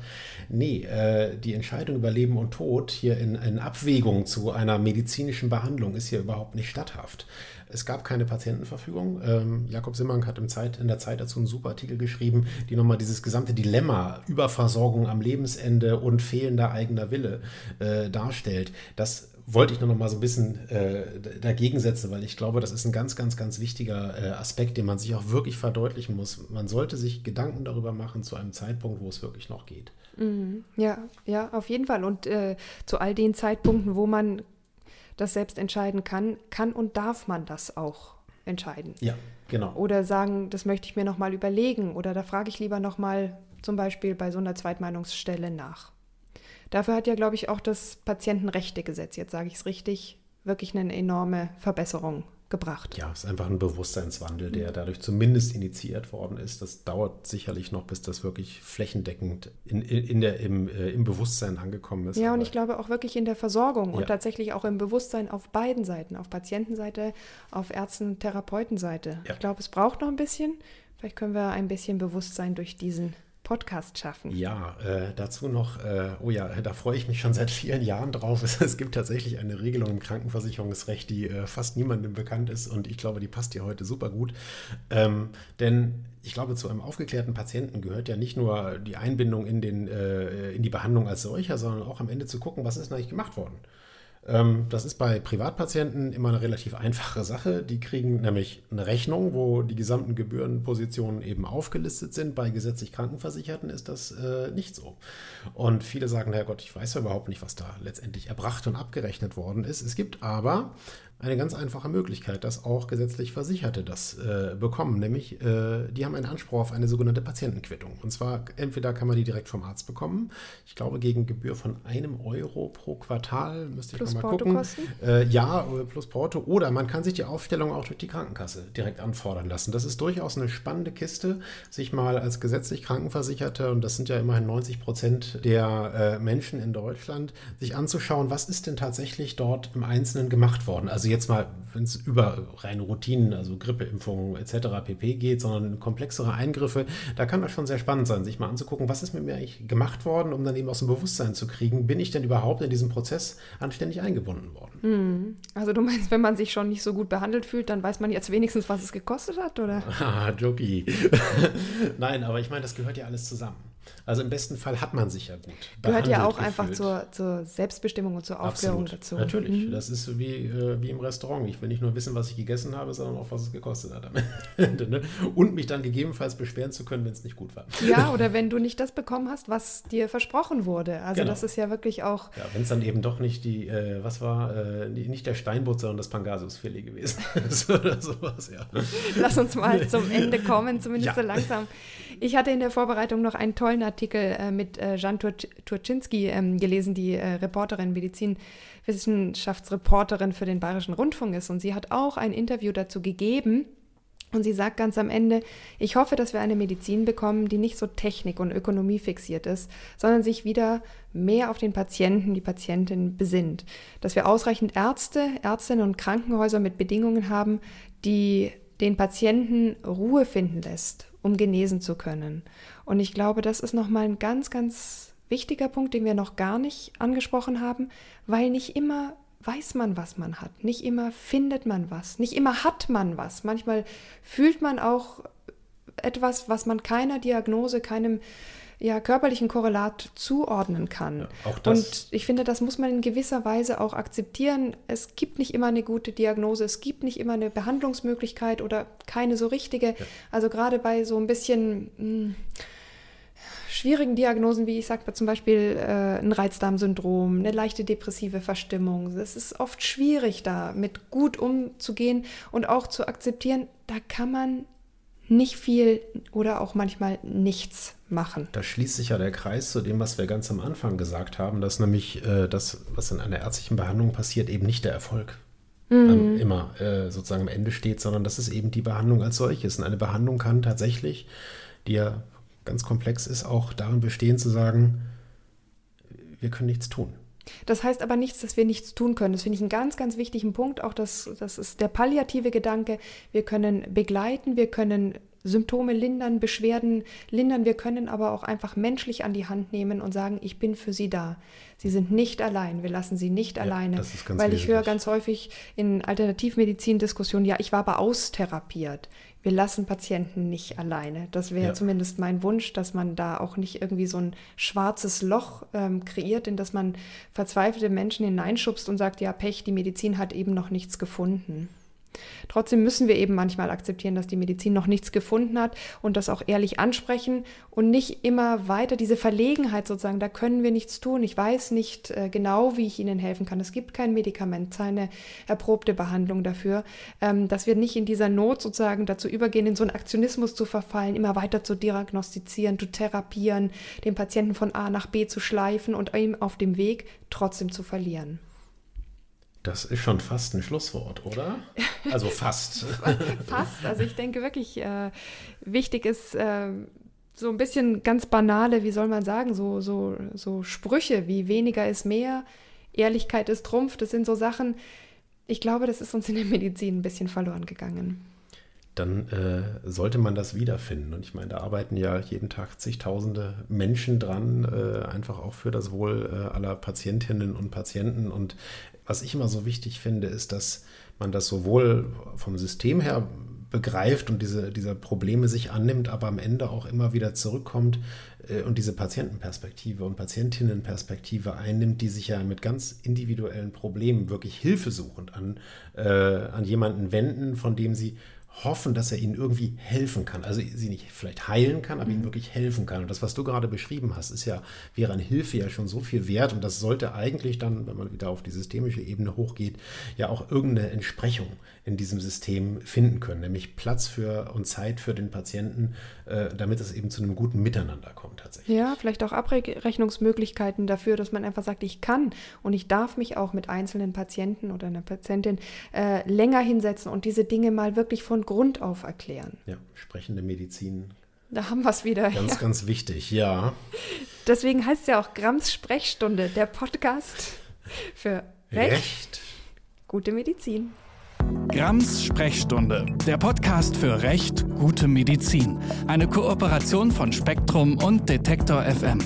nee, äh, die Entscheidung über Leben und Tod hier in, in Abwägung zu einer medizinischen Behandlung ist hier überhaupt nicht statthaft. Es gab keine Patientenverfügung. Ähm, Jakob Simmank hat Zeit, in der Zeit dazu einen super Artikel geschrieben, die nochmal dieses gesamte Dilemma Überversorgung am Lebensende und fehlender eigener Wille äh, darstellt. Das wollte ich nur noch mal so ein bisschen äh, dagegen setzen, weil ich glaube, das ist ein ganz, ganz, ganz wichtiger äh, Aspekt, den man sich auch wirklich verdeutlichen muss. Man sollte sich Gedanken darüber machen zu einem Zeitpunkt, wo es wirklich noch geht. Mhm. Ja, ja, auf jeden Fall. Und äh, zu all den Zeitpunkten, wo man das selbst entscheiden kann, kann und darf man das auch entscheiden. Ja, genau. Oder sagen, das möchte ich mir nochmal überlegen oder da frage ich lieber nochmal zum Beispiel bei so einer Zweitmeinungsstelle nach. Dafür hat ja, glaube ich, auch das Patientenrechtegesetz, jetzt sage ich es richtig, wirklich eine enorme Verbesserung gebracht. Ja, es ist einfach ein Bewusstseinswandel, der dadurch zumindest initiiert worden ist. Das dauert sicherlich noch, bis das wirklich flächendeckend in, in der, im, äh, im Bewusstsein angekommen ist. Ja, und ich glaube auch wirklich in der Versorgung ja. und tatsächlich auch im Bewusstsein auf beiden Seiten, auf Patientenseite, auf Ärzten- Therapeutenseite. Ja. Ich glaube, es braucht noch ein bisschen. Vielleicht können wir ein bisschen Bewusstsein durch diesen Podcast schaffen. Ja, äh, dazu noch, äh, oh ja, da freue ich mich schon seit vielen Jahren drauf. Es, es gibt tatsächlich eine Regelung im Krankenversicherungsrecht, die äh, fast niemandem bekannt ist und ich glaube, die passt hier heute super gut. Ähm, denn ich glaube, zu einem aufgeklärten Patienten gehört ja nicht nur die Einbindung in, den, äh, in die Behandlung als solcher, sondern auch am Ende zu gucken, was ist eigentlich gemacht worden. Ähm, das ist bei Privatpatienten immer eine relativ einfache Sache. Die kriegen nämlich eine Rechnung, wo die gesamten Gebührenpositionen eben aufgelistet sind. Bei gesetzlich Krankenversicherten ist das äh, nicht so. Und viele sagen, Herrgott, ich weiß ja überhaupt nicht, was da letztendlich erbracht und abgerechnet worden ist. Es gibt aber eine ganz einfache Möglichkeit, dass auch gesetzlich Versicherte das äh, bekommen, nämlich äh, die haben einen Anspruch auf eine sogenannte Patientenquittung. Und zwar entweder kann man die direkt vom Arzt bekommen, ich glaube gegen Gebühr von einem Euro pro Quartal, müsste ich plus mal gucken. Äh, ja, äh, plus Porto. Oder man kann sich die Aufstellung auch durch die Krankenkasse direkt anfordern lassen. Das ist durchaus eine spannende Kiste, sich mal als gesetzlich Krankenversicherte, und das sind ja immerhin 90 Prozent der äh, Menschen in Deutschland, sich anzuschauen, was ist denn tatsächlich dort im Einzelnen gemacht worden. Also jetzt mal, wenn es über reine Routinen, also Grippeimpfungen etc. pp. geht, sondern komplexere Eingriffe, da kann das schon sehr spannend sein, sich mal anzugucken, was ist mit mir eigentlich gemacht worden, um dann eben aus dem Bewusstsein zu kriegen, bin ich denn überhaupt in diesem Prozess anständig eingebunden worden? Hm. Also du meinst, wenn man sich schon nicht so gut behandelt fühlt, dann weiß man jetzt wenigstens, was es gekostet hat, oder? Ah, Joki. Nein, aber ich meine, das gehört ja alles zusammen. Also im besten Fall hat man sich ja gut. Gehört ja auch einfach zur, zur, Selbstbestimmung und zur Aufklärung Absolut. dazu. Natürlich. Mhm. Das ist wie, äh, wie im Restaurant. Ich will nicht nur wissen, was ich gegessen habe, sondern auch, was es gekostet hat am Ende. Ne? Und mich dann gegebenenfalls beschweren zu können, wenn es nicht gut war. Ja, oder wenn du nicht das bekommen hast, was dir versprochen wurde. Also Genau. das ist ja wirklich auch. Ja, wenn es dann eben doch nicht die, äh, was war, äh, nicht der Steinbutt, sondern das Pangasiusfilet gewesen ist oder sowas, ja. Lass uns mal zum Ende kommen, zumindest Ja. so langsam. Ich hatte in der Vorbereitung noch einen tollen Artikel äh, mit äh, Jan Tur Turczynski ähm, gelesen, die äh, Reporterin, Medizinwissenschaftsreporterin für den Bayerischen Rundfunk ist. Und sie hat auch ein Interview dazu gegeben. Und sie sagt ganz am Ende, ich hoffe, dass wir eine Medizin bekommen, die nicht so technik- und Ökonomie fixiert ist, sondern sich wieder mehr auf den Patienten, die Patientin besinnt. Dass wir ausreichend Ärzte, Ärztinnen und Krankenhäuser mit Bedingungen haben, die den Patienten Ruhe finden lässt, um genesen zu können. Und ich glaube, das ist nochmal ein ganz, ganz wichtiger Punkt, den wir noch gar nicht angesprochen haben, weil nicht immer weiß man, was man hat. Nicht immer findet man was. Nicht immer hat man was. Manchmal fühlt man auch etwas, was man keiner Diagnose, keinem ja, körperlichen Korrelat zuordnen kann. Ja, auch das- Und ich finde, das muss man in gewisser Weise auch akzeptieren. Es gibt nicht immer eine gute Diagnose, es gibt nicht immer eine Behandlungsmöglichkeit oder keine so richtige. Also gerade bei so ein bisschen mh, schwierigen Diagnosen, wie ich sage, zum Beispiel äh, ein Reizdarmsyndrom, eine leichte depressive Verstimmung. Es ist oft schwierig, da mit gut umzugehen und auch zu akzeptieren, da kann man nicht viel oder auch manchmal nichts machen. Da schließt sich ja der Kreis zu dem, was wir ganz am Anfang gesagt haben, dass nämlich äh, das, was in einer ärztlichen Behandlung passiert, eben nicht der Erfolg am, immer äh, sozusagen am Ende steht, sondern das ist eben die Behandlung als solches. Und eine Behandlung kann tatsächlich, die ja ganz komplex ist, auch darin bestehen zu sagen, wir können nichts tun. Das heißt aber nichts, dass wir nichts tun können. Das finde ich einen ganz, ganz wichtigen Punkt. Auch das, das ist der palliative Gedanke. Wir können begleiten, wir können Symptome lindern, Beschwerden lindern. Wir können aber auch einfach menschlich an die Hand nehmen und sagen, ich bin für Sie da. Sie sind nicht allein. Wir lassen Sie nicht alleine. ist ganz Weil ich höre ganz häufig in Alternativmedizin-Diskussionen, ja, ich war aber austherapiert. Wir lassen Patienten nicht alleine. Das wäre Ja. zumindest mein Wunsch, dass man da auch nicht irgendwie so ein schwarzes Loch ähm, kreiert, in das man verzweifelte Menschen hineinschubst und sagt, ja, Pech, die Medizin hat eben noch nichts gefunden. Trotzdem müssen wir eben manchmal akzeptieren, dass die Medizin noch nichts gefunden hat und das auch ehrlich ansprechen und nicht immer weiter diese Verlegenheit sozusagen, da können wir nichts tun. Ich weiß nicht äh, genau, wie ich Ihnen helfen kann. Es gibt kein Medikament, keine erprobte Behandlung dafür, ähm, dass wir nicht in dieser Not sozusagen dazu übergehen, in so einen Aktionismus zu verfallen, immer weiter zu diagnostizieren, zu therapieren, den Patienten von A nach B zu schleifen und ihm auf dem Weg trotzdem zu verlieren. Das ist schon fast ein Schlusswort, oder? Also fast. Fast. Also ich denke wirklich, äh, wichtig ist äh, so ein bisschen ganz banale, wie soll man sagen, so, so, so Sprüche wie weniger ist mehr, Ehrlichkeit ist Trumpf. Das sind so Sachen, ich glaube, das ist uns in der Medizin ein bisschen verloren gegangen. dann äh, sollte man das wiederfinden. Und ich meine, da arbeiten ja jeden Tag zigtausende Menschen dran, äh, einfach auch für das Wohl äh, aller Patientinnen und Patienten. Und was ich immer so wichtig finde, ist, dass man das sowohl vom System her begreift und diese, dieser Probleme sich annimmt, aber am Ende auch immer wieder zurückkommt äh, und diese Patientenperspektive und Patientinnenperspektive einnimmt, die sich ja mit ganz individuellen Problemen wirklich hilfesuchend an, äh, an jemanden wenden, von dem sie hoffen, dass er ihnen irgendwie helfen kann. Also sie nicht vielleicht heilen kann, aber ihnen wirklich helfen kann. Und das, was du gerade beschrieben hast, ist ja, wäre an Hilfe ja schon so viel wert. Und das sollte eigentlich dann, wenn man wieder auf die systemische Ebene hochgeht, ja auch irgendeine Entsprechung in diesem System finden können. Nämlich Platz für und Zeit für den Patienten, äh, damit es eben zu einem guten Miteinander kommt tatsächlich. Ja, vielleicht auch Abrechnungsmöglichkeiten dafür, dass man einfach sagt, ich kann und ich darf mich auch mit einzelnen Patienten oder einer Patientin äh, länger hinsetzen und diese Dinge mal wirklich von Grund auf erklären. Ja, sprechende Medizin. Da haben wir es wieder. Ganz, ja. ganz wichtig, ja. Deswegen heißt es ja auch Grams Sprechstunde, der Podcast für Recht, Recht. gute Medizin. Grams Sprechstunde, der Podcast für Recht, gute Medizin. Eine Kooperation von Spektrum und Detektor FM.